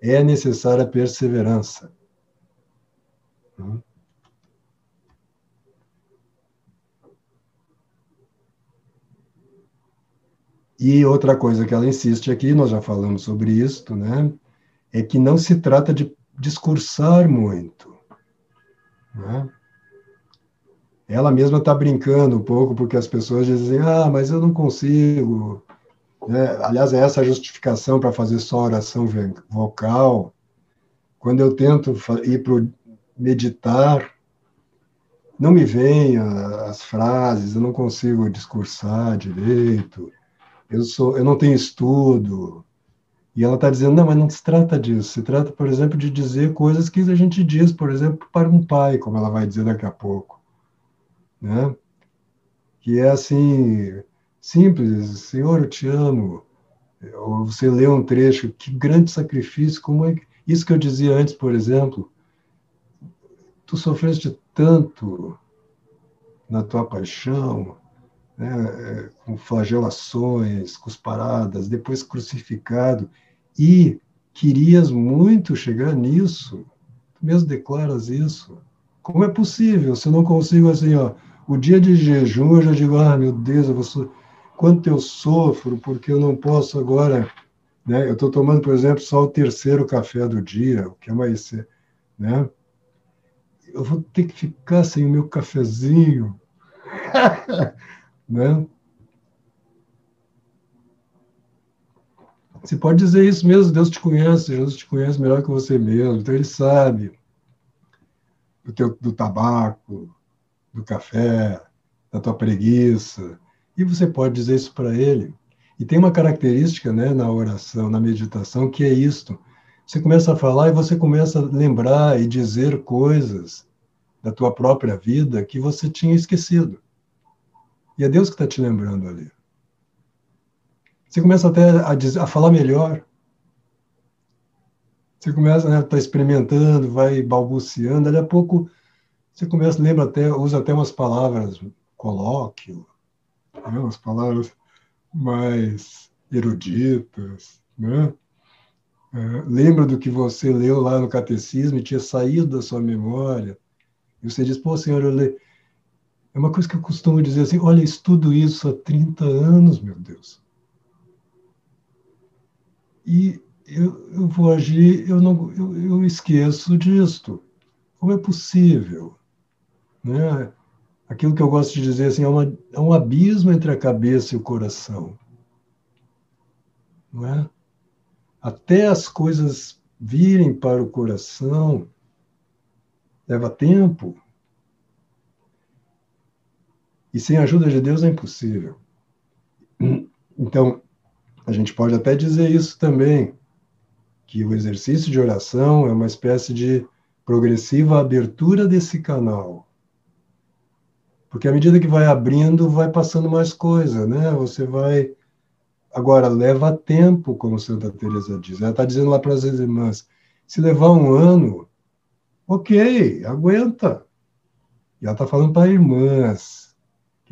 é necessária perseverança. Hum? E outra coisa que ela insiste aqui, nós já falamos sobre isso, né? É que não se trata de discursar muito. Né? Ela mesma está brincando um pouco, porque as pessoas dizem, ah, mas eu não consigo. Né? Aliás, é essa a justificação para fazer só oração vocal. Quando eu tento ir para meditar, não me vêm as frases, eu não consigo discursar direito eu sou, eu não tenho estudo. E ela está dizendo, não, mas não se trata disso. Se trata, por exemplo, de dizer coisas que a gente diz, por exemplo, para um pai, como ela vai dizer daqui a pouco. Né? Que é assim, simples, Senhor, eu te amo. Ou você lê um trecho, que grande sacrifício, como é que... Isso que eu dizia antes, por exemplo, tu sofreste tanto na tua paixão, né, é, com flagelações, cusparadas, depois crucificado, e querias muito chegar nisso. Tu mesmo declaras isso. Como é possível? Se eu não consigo assim, ó, o dia de jejum eu já digo, ah, meu Deus, eu vou quanto eu sofro porque eu não posso agora, né? Eu estou tomando, por exemplo, só o terceiro café do dia, o que é mais, né? Eu vou ter que ficar sem o meu cafezinho. Né? Você pode dizer isso mesmo, Deus te conhece, Jesus te conhece melhor que você mesmo, então ele sabe do, teu, do tabaco, do café, da tua preguiça, e você pode dizer isso para ele. E tem uma característica né, na oração, na meditação, que é isto. Você começa a falar e você começa a lembrar e dizer coisas da tua própria vida que você tinha esquecido. É Deus que está te lembrando ali. Você começa até a, dizer, a falar melhor. Você começa né, tá experimentando, vai balbuciando, daqui a pouco você começa, lembra até, usa até umas palavras colóquio, né, umas palavras mais eruditas, né? É, lembra do que você leu lá no catecismo e tinha saído da sua memória. E você diz, pô, senhor, eu, le é uma coisa que eu costumo dizer assim: olha, estudo isso há 30 anos, meu Deus. E eu, eu vou agir, eu, não, eu, eu esqueço disto. Como é possível? Né? Aquilo que eu gosto de dizer assim, é, uma, é um abismo entre a cabeça e o coração. Não é? Até as coisas virem para o coração, leva tempo. E sem a ajuda de Deus é impossível. Então, a gente pode até dizer isso também, que o exercício de oração é uma espécie de progressiva abertura desse canal. Porque à medida que vai abrindo, vai passando mais coisa, né? Você vai. Agora, leva tempo, como Santa Teresa diz. Ela está dizendo lá para as irmãs: se levar um ano, ok, aguenta. E ela está falando para irmãs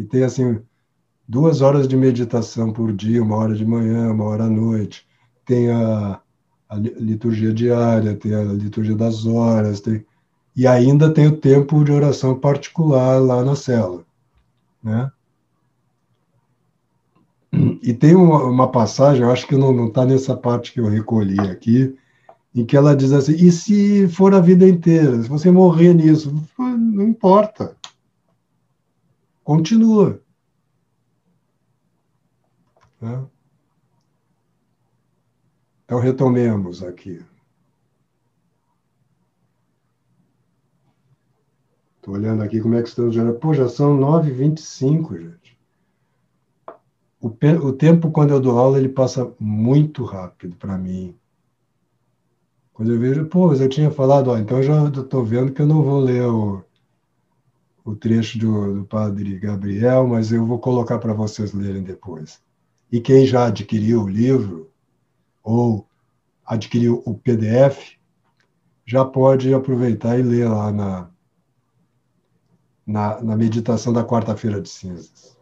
que tem assim duas horas de meditação por dia, uma hora de manhã, uma hora à noite. Tem a, a liturgia diária, tem a liturgia das horas, tem, e ainda tem o tempo de oração particular lá na cela, né? E tem uma, uma passagem, eu acho que não está nessa parte que eu recolhi aqui, em que ela diz assim: e se for a vida inteira? Se você morrer nisso, não importa. Continua. Né? Então, retomemos aqui. Estou olhando aqui como é que estamos. Pô, já são 9h25, gente. O, o tempo, quando eu dou aula, ele passa muito rápido para mim. Quando eu vejo, pô, mas eu tinha falado, ó, então já estou vendo que eu não vou ler o, o trecho do, do padre Gabriel, mas eu vou colocar para vocês lerem depois. E quem já adquiriu o livro ou adquiriu o PDF, já pode aproveitar e ler lá na, na, na meditação da quarta-feira de cinzas.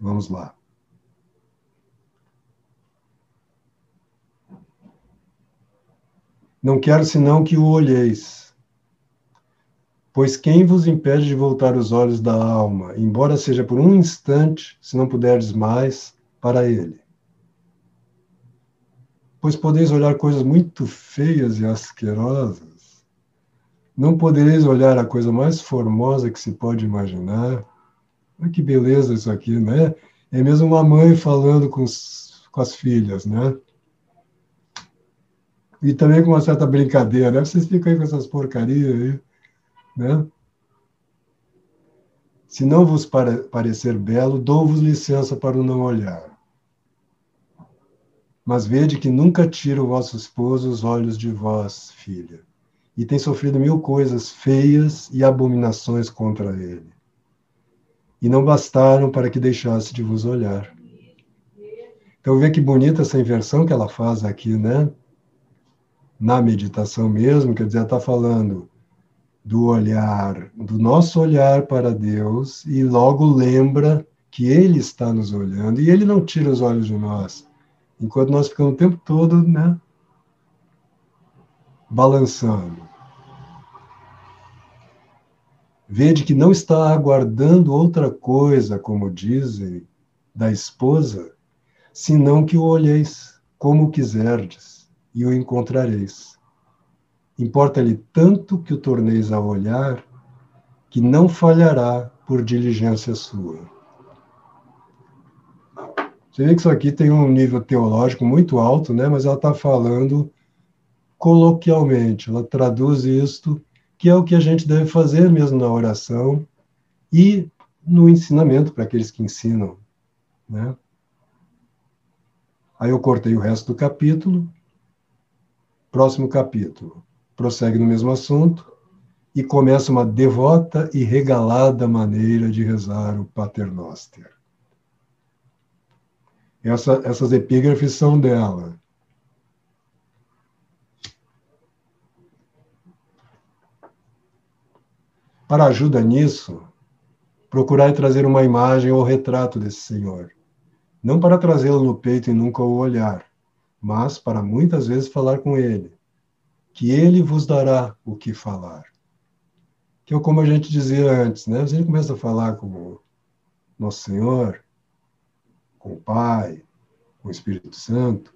Vamos lá. Não quero senão que o olheis. Pois quem vos impede de voltar os olhos da alma, embora seja por um instante, se não puderdes mais, para ele? Pois podeis olhar coisas muito feias e asquerosas. Não podereis olhar a coisa mais formosa que se pode imaginar. Olha que beleza isso aqui, né? É mesmo uma mãe falando com, os, com as filhas, né? e também com uma certa brincadeira, né? Vocês ficam aí com essas porcarias aí, né? Se não vos parecer belo, dou-vos licença para o não olhar. Mas vede que nunca tira o vosso esposo os olhos de vós, filha, e tem sofrido mil coisas feias e abominações contra ele. E não bastaram para que deixasse de vos olhar. Então vê que bonita essa inversão que ela faz aqui, né? na meditação mesmo, quer dizer, está falando do olhar, do nosso olhar para Deus e logo lembra que Ele está nos olhando e Ele não tira os olhos de nós, enquanto nós ficamos o tempo todo, né, balançando. Vede que não está aguardando outra coisa, como dizem, da esposa, senão que o olheis como quiserdes e o encontrareis. Importa-lhe tanto que o torneis a olhar, que não falhará por diligência sua. Você vê que isso aqui tem um nível teológico muito alto, né? mas ela está falando coloquialmente, ela traduz isto, que é o que a gente deve fazer mesmo na oração e no ensinamento para aqueles que ensinam. Né? Aí eu cortei o resto do capítulo, Próximo capítulo. Prossegue no mesmo assunto e começa uma devota e regalada maneira de rezar o Paternoster. Essa, essas epígrafes são dela. Para ajuda nisso, procurai trazer uma imagem ou retrato desse Senhor. Não para trazê-lo no peito e nunca o olhar, mas para muitas vezes falar com ele, que ele vos dará o que falar. Que é como a gente dizia antes, né? Gente começa a falar com Nosso Senhor, com o Pai, com o Espírito Santo,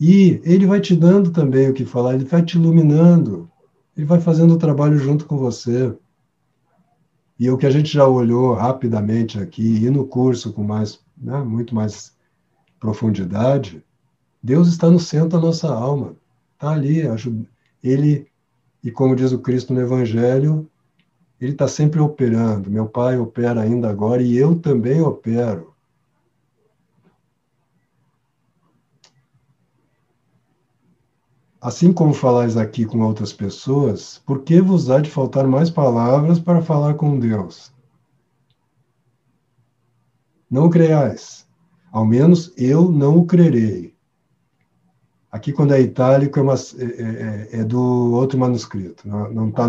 e ele vai te dando também o que falar, ele vai te iluminando, ele vai fazendo o trabalho junto com você. E o que a gente já olhou rapidamente aqui, e no curso com mais, né, muito mais profundidade, Deus está no centro da nossa alma. Está ali. Ele, e como diz o Cristo no Evangelho, ele está sempre operando. Meu Pai opera ainda agora e eu também opero. Assim como falais aqui com outras pessoas, por que vos há de faltar mais palavras para falar com Deus? Não creiais. Ao menos eu não o crerei. Aqui, quando é itálico, é, uma, é, é, é do outro manuscrito, não está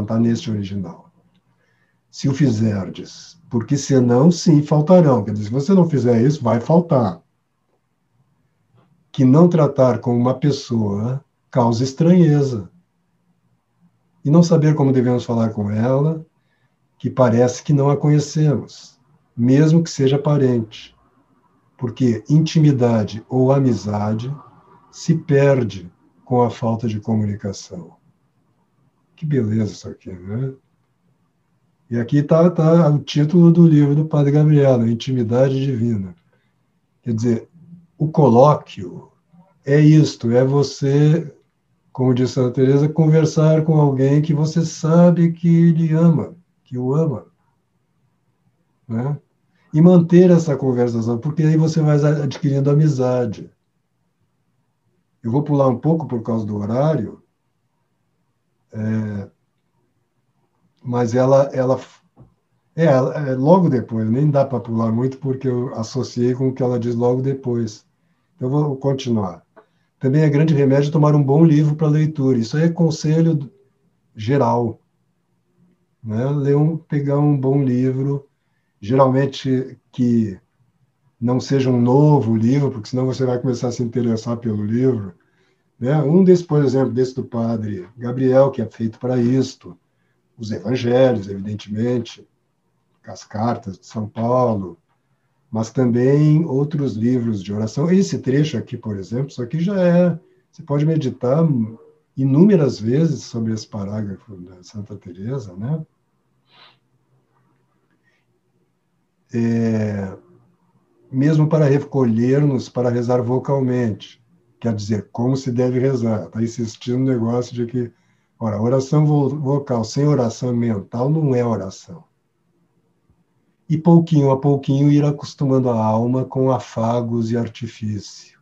está neste original. Se o fizerdes, porque senão, sim, faltarão. Quer dizer, se você não fizer isso, vai faltar. Que não tratar com uma pessoa causa estranheza. E não saber como devemos falar com ela, que parece que não a conhecemos, mesmo que seja parente. Porque intimidade ou amizade se perde com a falta de comunicação. Que beleza isso aqui, né? E aqui está tá o título do livro do Padre Gabriel, Intimidade Divina. Quer dizer, o colóquio é isto, é você, como disse a Teresa, conversar com alguém que você sabe que ele ama, que o ama. Né? E manter essa conversação, porque aí você vai adquirindo amizade. Eu vou pular um pouco por causa do horário, é, mas ela, ela é, é, logo depois, nem dá para pular muito porque eu associei com o que ela diz logo depois. Então, eu vou continuar. Também é grande remédio tomar um bom livro para leitura. Isso é conselho geral. Né? Ler um, pegar um bom livro, geralmente que não seja um novo livro, porque senão você vai começar a se interessar pelo livro, Né? Um desses, por exemplo, desse do padre Gabriel, que é feito para isto, os evangelhos, evidentemente, as cartas de São Paulo, mas também outros livros de oração. Esse trecho aqui, por exemplo, isso aqui já é. Você pode meditar inúmeras vezes sobre esse parágrafo da Santa Teresa, né? É, mesmo para recolher-nos para rezar vocalmente, quer dizer, como se deve rezar. Está insistindo no negócio de que, ora, oração vocal sem oração mental não é oração e pouquinho a pouquinho ir acostumando a alma com afagos e artifício,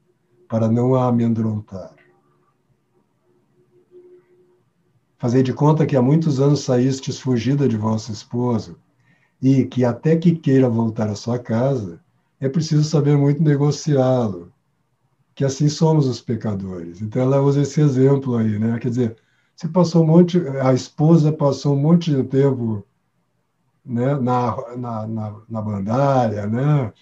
para não a amedrontar. Fazei de conta que há muitos anos saístes fugida de vosso esposo, e que até que queira voltar à sua casa, é preciso saber muito negociá-lo, que assim somos os pecadores. Então ela usa esse exemplo aí, né? Quer dizer, você passou um monte, a esposa passou um monte de tempo né, na, na, na, na bandária, né?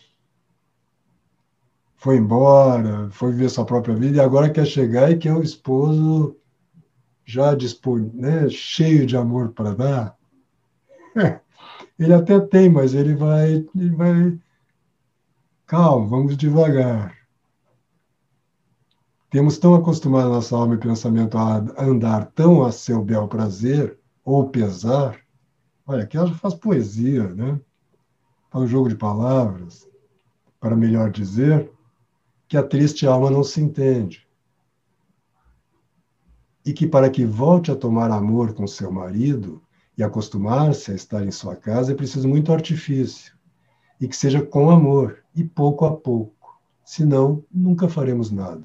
foi embora, foi viver sua própria vida e agora quer chegar e quer o esposo já dispon... né, cheio de amor para dar. Ele até tem, mas ele vai, ele vai. Calma, vamos devagar. Temos tão acostumado nossa alma e pensamento a andar tão a seu bel prazer ou pesar Olha, aqui ela faz poesia, né? Faz um jogo de palavras, para melhor dizer, que a triste alma não se entende. E que para que volte a tomar amor com seu marido e acostumar-se a estar em sua casa é preciso muito artifício. E que seja com amor e pouco a pouco. Senão, nunca faremos nada.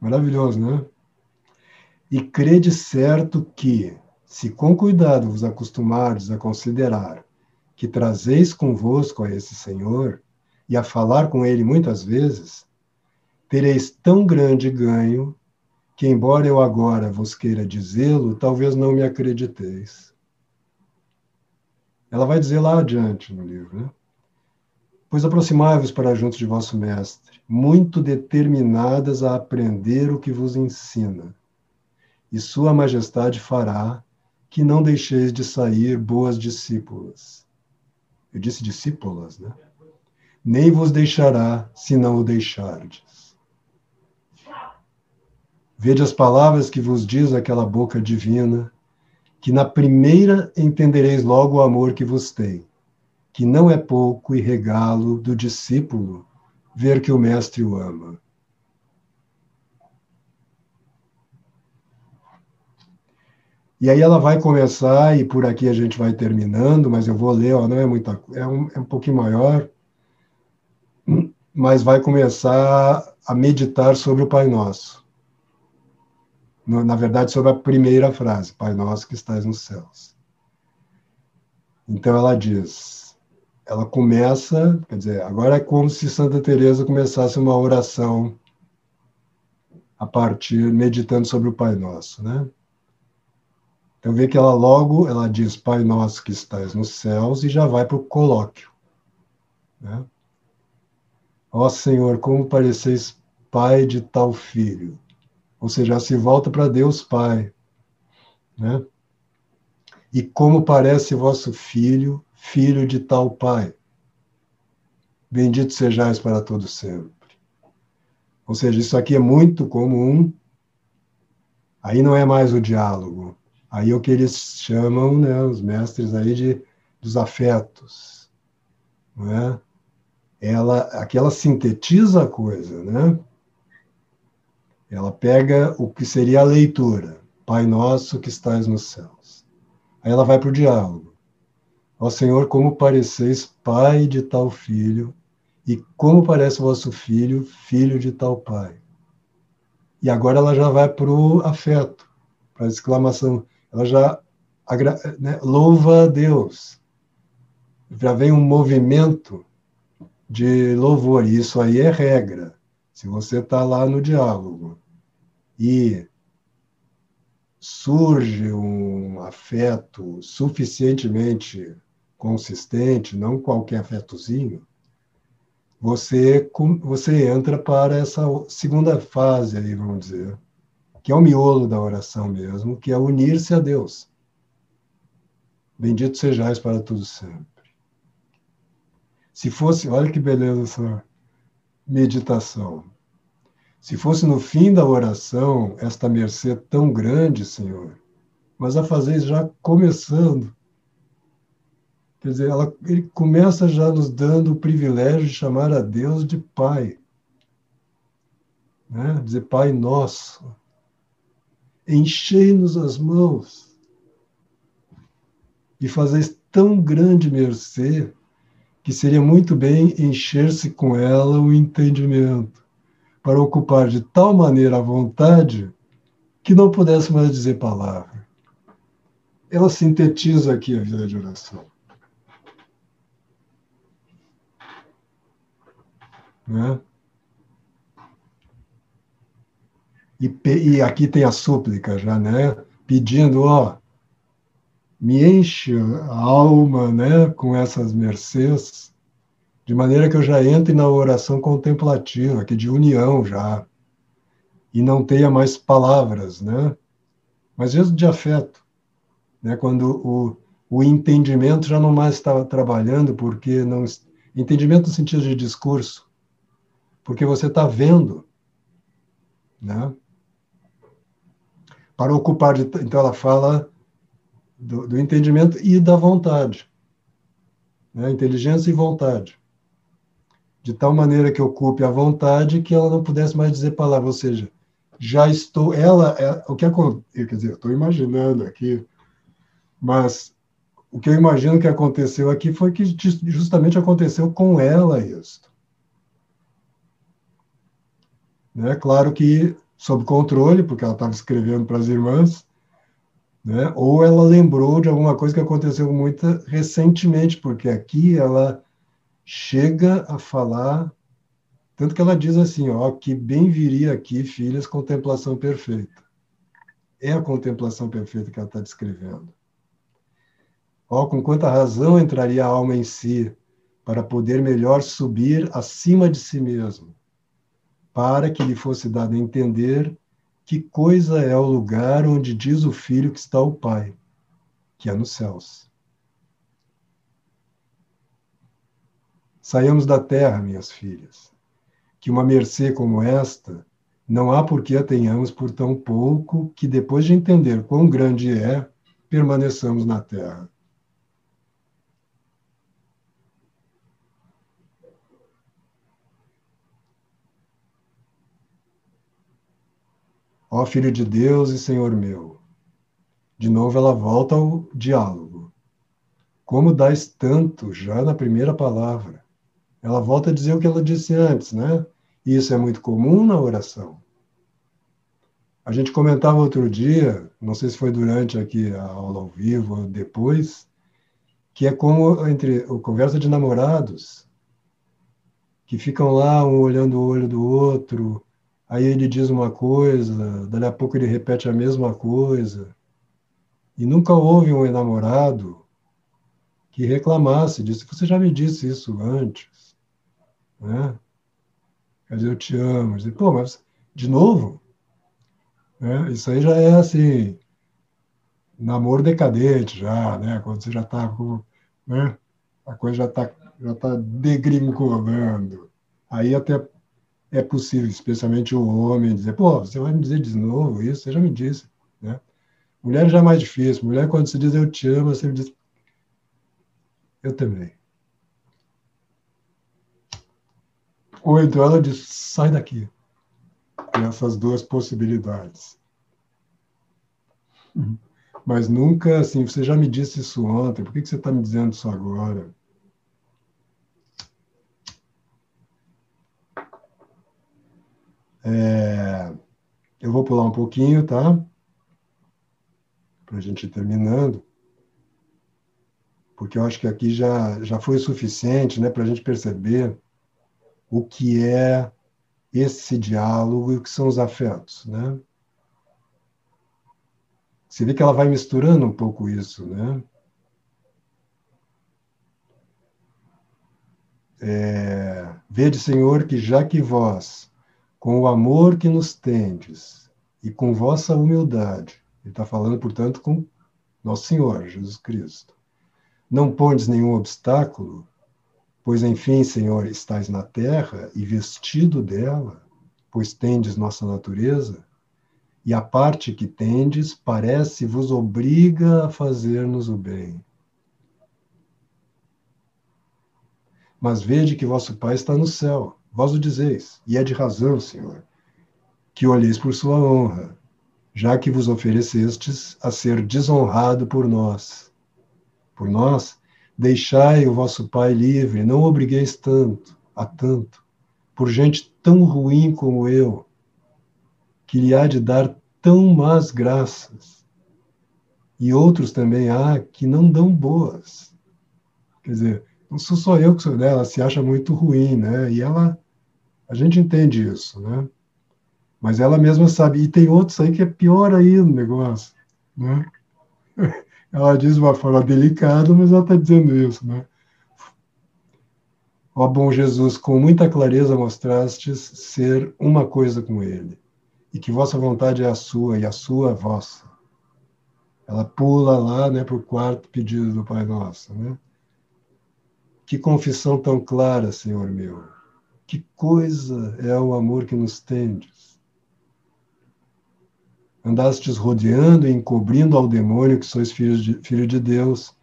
Maravilhoso, né? E crede certo que, se com cuidado vos acostumardes a considerar que trazeis convosco a esse Senhor e a falar com ele muitas vezes, tereis tão grande ganho que, embora eu agora vos queira dizê-lo, talvez não me acrediteis. Ela vai dizer lá adiante no livro, né? Pois aproximai-vos para junto de vosso Mestre, muito determinadas a aprender o que vos ensina e Sua Majestade fará que não deixeis de sair boas discípulas. Eu disse discípulas, né? Nem vos deixará se não o deixardes. Vede as palavras que vos diz aquela boca divina, que na primeira entendereis logo o amor que vos tem, que não é pouco e regalo do discípulo ver que o Mestre o ama. E aí ela vai começar, e por aqui a gente vai terminando, mas eu vou ler, ó, não é muita é um, é um pouquinho maior, mas vai começar a meditar sobre o Pai Nosso. Na verdade, sobre a primeira frase, Pai Nosso que estás nos céus. Então ela diz, ela começa, quer dizer, agora é como se Santa Teresa começasse uma oração a partir meditando sobre o Pai Nosso, né? Então vê que ela logo ela diz Pai nosso que estás nos céus e já vai para o colóquio. Né? Ó Senhor, como pareceis pai de tal filho. Ou seja, se volta para Deus Pai. Né? E como parece vosso filho, filho de tal pai. Bendito sejais para todo sempre. Ou seja, isso aqui é muito comum. Aí não é mais o diálogo, Aí é o que eles chamam, né, os mestres aí de dos afetos, não é? Ela, aqui ela sintetiza a coisa, né? Ela pega o que seria a leitura, Pai nosso que estás nos céus. Aí ela vai para o diálogo. Ó Senhor, como pareceis pai de tal filho, e como parece vosso filho, filho de tal pai. E agora ela já vai para o afeto, para a exclamação ela já né, louva a Deus. Já vem um movimento de louvor, e isso aí é regra. Se você está lá no diálogo e surge um afeto suficientemente consistente, não qualquer afetozinho, você, você entra para essa segunda fase aí, vamos dizer, que é o miolo da oração mesmo, que é unir-se a Deus. Bendito sejais para tudo sempre. Se fosse, olha que beleza essa meditação. Se fosse no fim da oração esta mercê tão grande, Senhor, mas a fazer já começando. Quer dizer, ela, ele começa já nos dando o privilégio de chamar a Deus de Pai. Né? Dizer, Pai nosso, enchei-nos as mãos e fazer tão grande mercê que seria muito bem encher-se com ela o entendimento, para ocupar de tal maneira a vontade que não pudesse mais dizer palavra. Ela sintetiza aqui a vida de oração. Né? E, e aqui tem a súplica já, né? Pedindo, ó, me enche a alma, né, com essas mercês, de maneira que eu já entre na oração contemplativa, que de união já, e não tenha mais palavras, né? Mas mesmo de afeto, né? Quando o, o entendimento já não mais estava trabalhando, porque não entendimento no sentido de discurso, porque você está vendo, né? Para ocupar, de, então ela fala do, do, entendimento e da vontade, né? inteligência e vontade, de tal maneira que ocupe a vontade que ela não pudesse mais dizer palavra, ou seja, já estou, ela, é, o que aconteceu, quer dizer, estou imaginando aqui, mas o que eu imagino que aconteceu aqui foi que justamente aconteceu com ela isso. Né? Claro que sob controle, porque ela estava escrevendo para as irmãs, né? ou ela lembrou de alguma coisa que aconteceu muito recentemente, porque aqui ela chega a falar, tanto que ela diz assim, ó, que bem viria aqui, filhas, contemplação perfeita. É a contemplação perfeita que ela está descrevendo. Ó, com quanta razão entraria a alma em si, para poder melhor subir acima de si mesmo para que lhe fosse dado a entender que coisa é o lugar onde diz o filho que está o Pai, que é nos céus. Saiamos da terra, minhas filhas, que uma mercê como esta não há por que a tenhamos por tão pouco que, depois de entender quão grande é, permaneçamos na terra. Ó Filho de Deus e Senhor meu. De novo ela volta ao diálogo. Como dás tanto já na primeira palavra? Ela volta a dizer o que ela disse antes, né? Isso é muito comum na oração. A gente comentava outro dia, não sei se foi durante aqui a aula ao vivo ou depois, que é como entre a conversa de namorados, que ficam lá um olhando o olho do outro, Aí ele diz uma coisa, dali a pouco ele repete a mesma coisa. E nunca houve um enamorado que reclamasse disso. Você já me disse isso antes. Né? Dizer, eu te amo. Dizer, Pô, mas de novo? Né? Isso aí já é assim, namoro decadente já, né? Quando você já está com. Né? A coisa já está já tá degringolando. Aí até é possível, especialmente o homem, dizer, pô, você vai me dizer de novo isso? Você já me disse, né? Mulher já é mais difícil. Mulher, quando se diz eu te amo, você diz, eu também. Ou então ela diz, sai daqui. Tem essas duas possibilidades. Mas nunca assim, você já me disse isso ontem, por que você está me dizendo isso agora? É, eu vou pular um pouquinho, tá? Para a gente ir terminando. Porque eu acho que aqui já, já foi suficiente né, para a gente perceber o que é esse diálogo e o que são os afetos, né? Você vê que ela vai misturando um pouco isso, né? é, vede, Senhor, que já que vós, com o amor que nos tendes e com vossa humildade, ele está falando, portanto, com nosso Senhor Jesus Cristo, não pondes nenhum obstáculo, pois, enfim, Senhor, estás na terra e vestido dela, pois tendes nossa natureza, e a parte que tendes parece vos obriga a fazer-nos o bem. Mas vede que vosso Pai está no céu, vós o dizeis, e é de razão, Senhor, que olheis por sua honra, já que vos oferecestes a ser desonrado por nós. Por nós, deixai o vosso Pai livre, não obrigueis tanto, a tanto, por gente tão ruim como eu, que lhe há de dar tão más graças. E outros também há que não dão boas. Quer dizer, não sou só eu que sou dela, ela se acha muito ruim, né? E ela, a gente entende isso, né? Mas ela mesma sabe. E tem outros aí que é pior aí no negócio, né? Ela diz de uma forma delicada, mas ela está dizendo isso, né? Ó bom Jesus, com muita clareza mostrastes ser uma coisa com ele e que vossa vontade é a sua e a sua é vossa. Ela pula lá, né, para o quarto pedido do Pai Nosso, né? Que confissão tão clara, Senhor meu. Que coisa é o amor que nos tendes. Andastes rodeando e encobrindo ao demônio que sois filhos de, filho de Deus,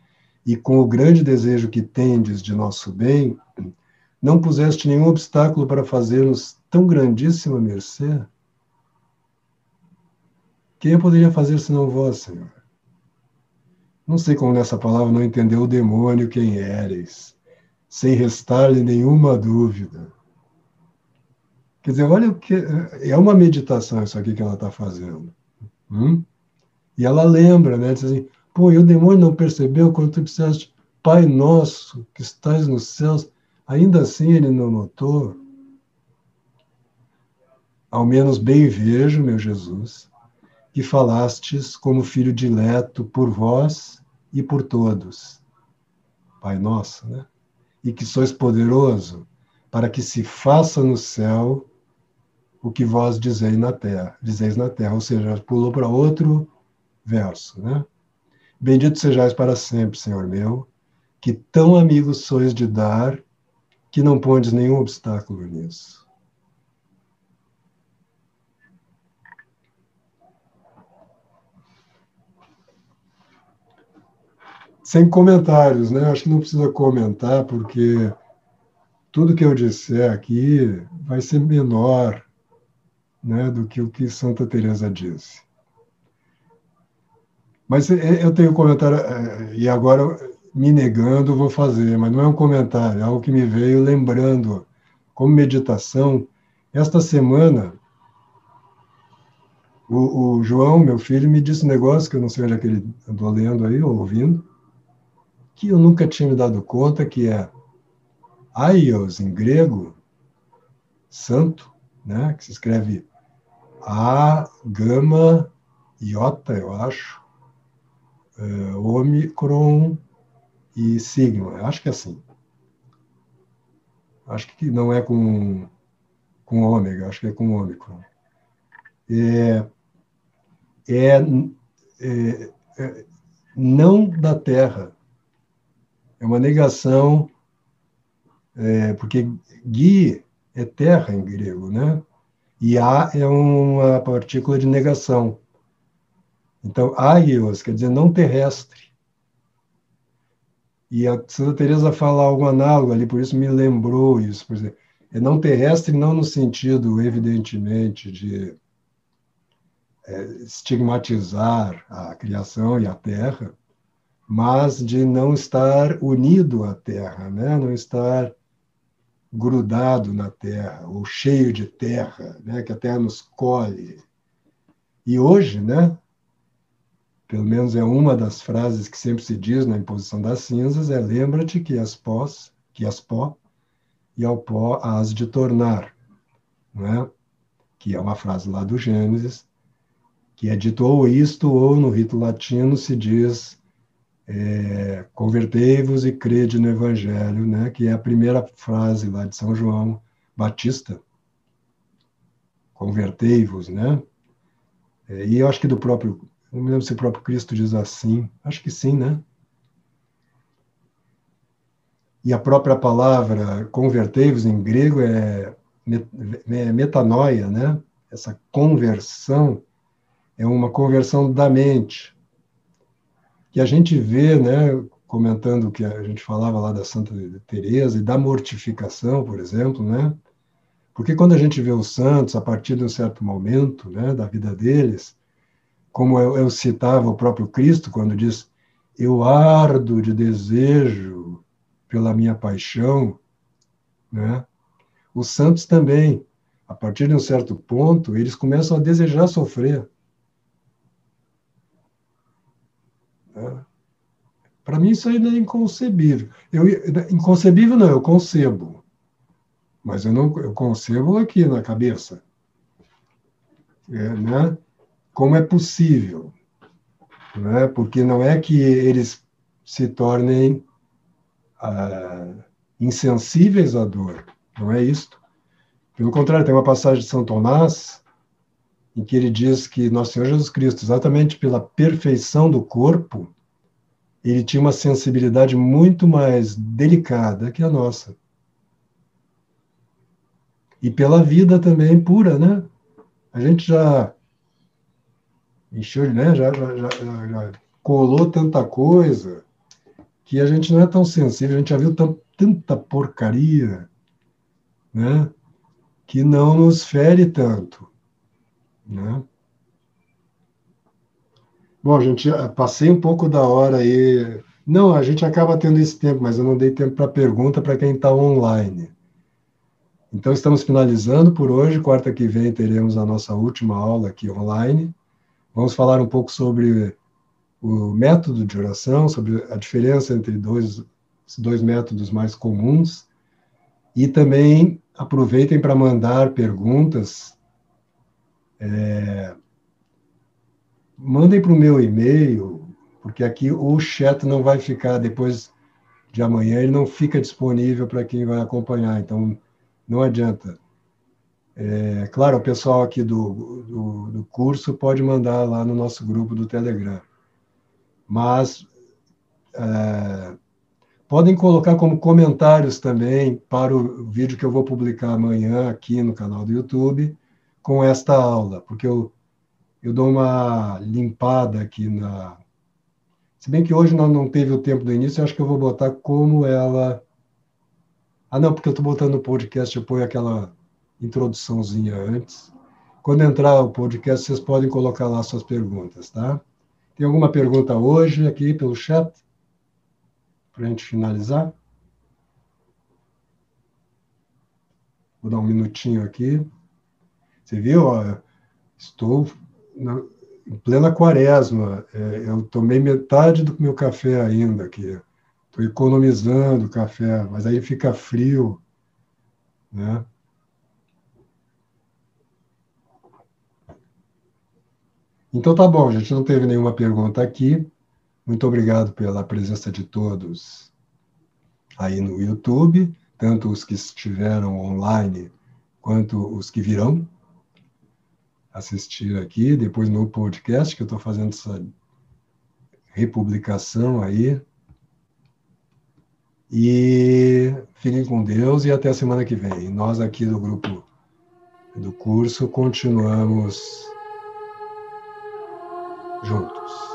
e com o grande desejo que tendes de nosso bem, não puseste nenhum obstáculo para fazer-nos tão grandíssima mercê? Quem eu poderia fazer senão vós, Senhor? Não sei como nessa palavra não entendeu o demônio quem eres, sem restar-lhe nenhuma dúvida. Quer dizer, olha o que. É uma meditação isso aqui que ela está fazendo. Hum? E ela lembra, né? Diz assim: pô, e o demônio não percebeu quando tu disseste, Pai nosso que estás nos céus, ainda assim ele não notou? Ao menos bem vejo, meu Jesus, que falastes como filho dileto por vós e por todos. Pai nosso, né? E que sois poderoso para que se faça no céu o que vós dizeis na terra, dizeis na terra, ou seja, pulou para outro verso, né? Bendito sejais para sempre, Senhor meu, que tão amigos sois de dar, que não pondes nenhum obstáculo nisso. sem comentários, né? Acho que não precisa comentar, porque tudo que eu disser aqui vai ser menor né, do que o que Santa Teresa disse. Mas eu tenho um comentário, é, e agora me negando vou fazer, mas não é um comentário, é algo que me veio lembrando, como meditação. Esta semana, o, o João, meu filho, me disse um negócio que eu não sei onde é que ele andou lendo aí, ou ouvindo, que eu nunca tinha me dado conta, que é Aios, em grego, santo, né, que se escreve A, gama, iota, eu acho, é, e sigma. Acho que é assim. Acho que não é com, com ômega, acho que é com ômicron. É, é, é, é não da Terra, é uma negação, é, porque gui é terra em grego, né? E a é uma partícula de negação. Então, aios quer dizer não terrestre. E a Santa Teresa fala algo análogo ali, por isso me lembrou isso. Por exemplo, é não terrestre, não no sentido, evidentemente, de é, estigmatizar a criação e a terra, mas de não estar unido à terra, né? não estar grudado na terra, ou cheio de terra, né? que a terra nos colhe. E hoje, né? pelo menos é uma das frases que sempre se diz na imposição das cinzas, é lembra-te que as pós, que as pó, e ao pó as de tornar, não é? que é uma frase lá do Gênesis, que é dito ou isto, ou no rito latino se diz é, convertei-vos e crede no Evangelho, né? que é a primeira frase lá de São João Batista. Convertei-vos, né? É, e eu acho que do próprio, não me lembro se o próprio Cristo diz assim, acho que sim, né? E a própria palavra convertei-vos em grego é, é metanoia, né? Essa conversão é uma conversão da mente. Que a gente vê, né, comentando o que a gente falava lá da Santa Teresa e da mortificação, por exemplo, né? Porque quando a gente vê os santos a partir de um certo momento, né, da vida deles, como eu, eu citava o próprio Cristo quando diz: "Eu ardo de desejo pela minha paixão", né? Os santos também, a partir de um certo ponto, eles começam a desejar sofrer. Né? Para mim isso ainda é inconcebível. Eu, inconcebível não, eu concebo. Mas eu não eu concebo aqui na cabeça. É, né? Como é possível? Né? Porque não é que eles se tornem ah, insensíveis à dor. Não é isto. Pelo contrário, tem uma passagem de São Tomás em que ele diz que Nosso Senhor Jesus Cristo, exatamente pela perfeição do corpo, ele tinha uma sensibilidade muito mais delicada que a nossa. E pela vida também pura, né? A gente já encheu, né? Já, já, já, já colou tanta coisa que a gente não é tão sensível, a gente já viu tanta porcaria, né? Que não nos fere tanto, né? Bom, gente, passei um pouco da hora aí. Não, a gente acaba tendo esse tempo, mas eu não dei tempo para pergunta para quem está online. Então, estamos finalizando por hoje. Quarta que vem teremos a nossa última aula aqui online. Vamos falar um pouco sobre o método de oração, sobre a diferença entre dois, dois métodos mais comuns. E também aproveitem para mandar perguntas. É, mandem para o meu e-mail, porque aqui o chat não vai ficar depois de amanhã, ele não fica disponível para quem vai acompanhar, então não adianta. É, claro, o pessoal aqui do, do, do, curso pode mandar lá no nosso grupo do Telegram, mas é, podem colocar como comentários também para o vídeo que eu vou publicar amanhã aqui no canal do YouTube com esta aula, porque eu eu dou uma limpada aqui na. Se bem que hoje não, não teve o tempo do início, eu acho que eu vou botar como ela. Ah, não, porque eu estou botando o podcast, eu ponho aquela introduçãozinha antes. Quando entrar o podcast, vocês podem colocar lá suas perguntas, tá? Tem alguma pergunta hoje aqui pelo chat? Para a gente finalizar? Vou dar um minutinho aqui. Você viu? Ó, estou na, em plena quaresma, é, eu tomei metade do meu café ainda aqui. Estou economizando café, mas aí fica frio, né? Então tá bom, gente, não teve nenhuma pergunta aqui. Muito obrigado pela presença de todos aí no YouTube, tanto os que estiveram online quanto os que virão assistir aqui, depois no podcast, que eu estou fazendo essa republicação aí. E fiquem com Deus e até a semana que vem. Nós aqui do grupo do curso continuamos juntos.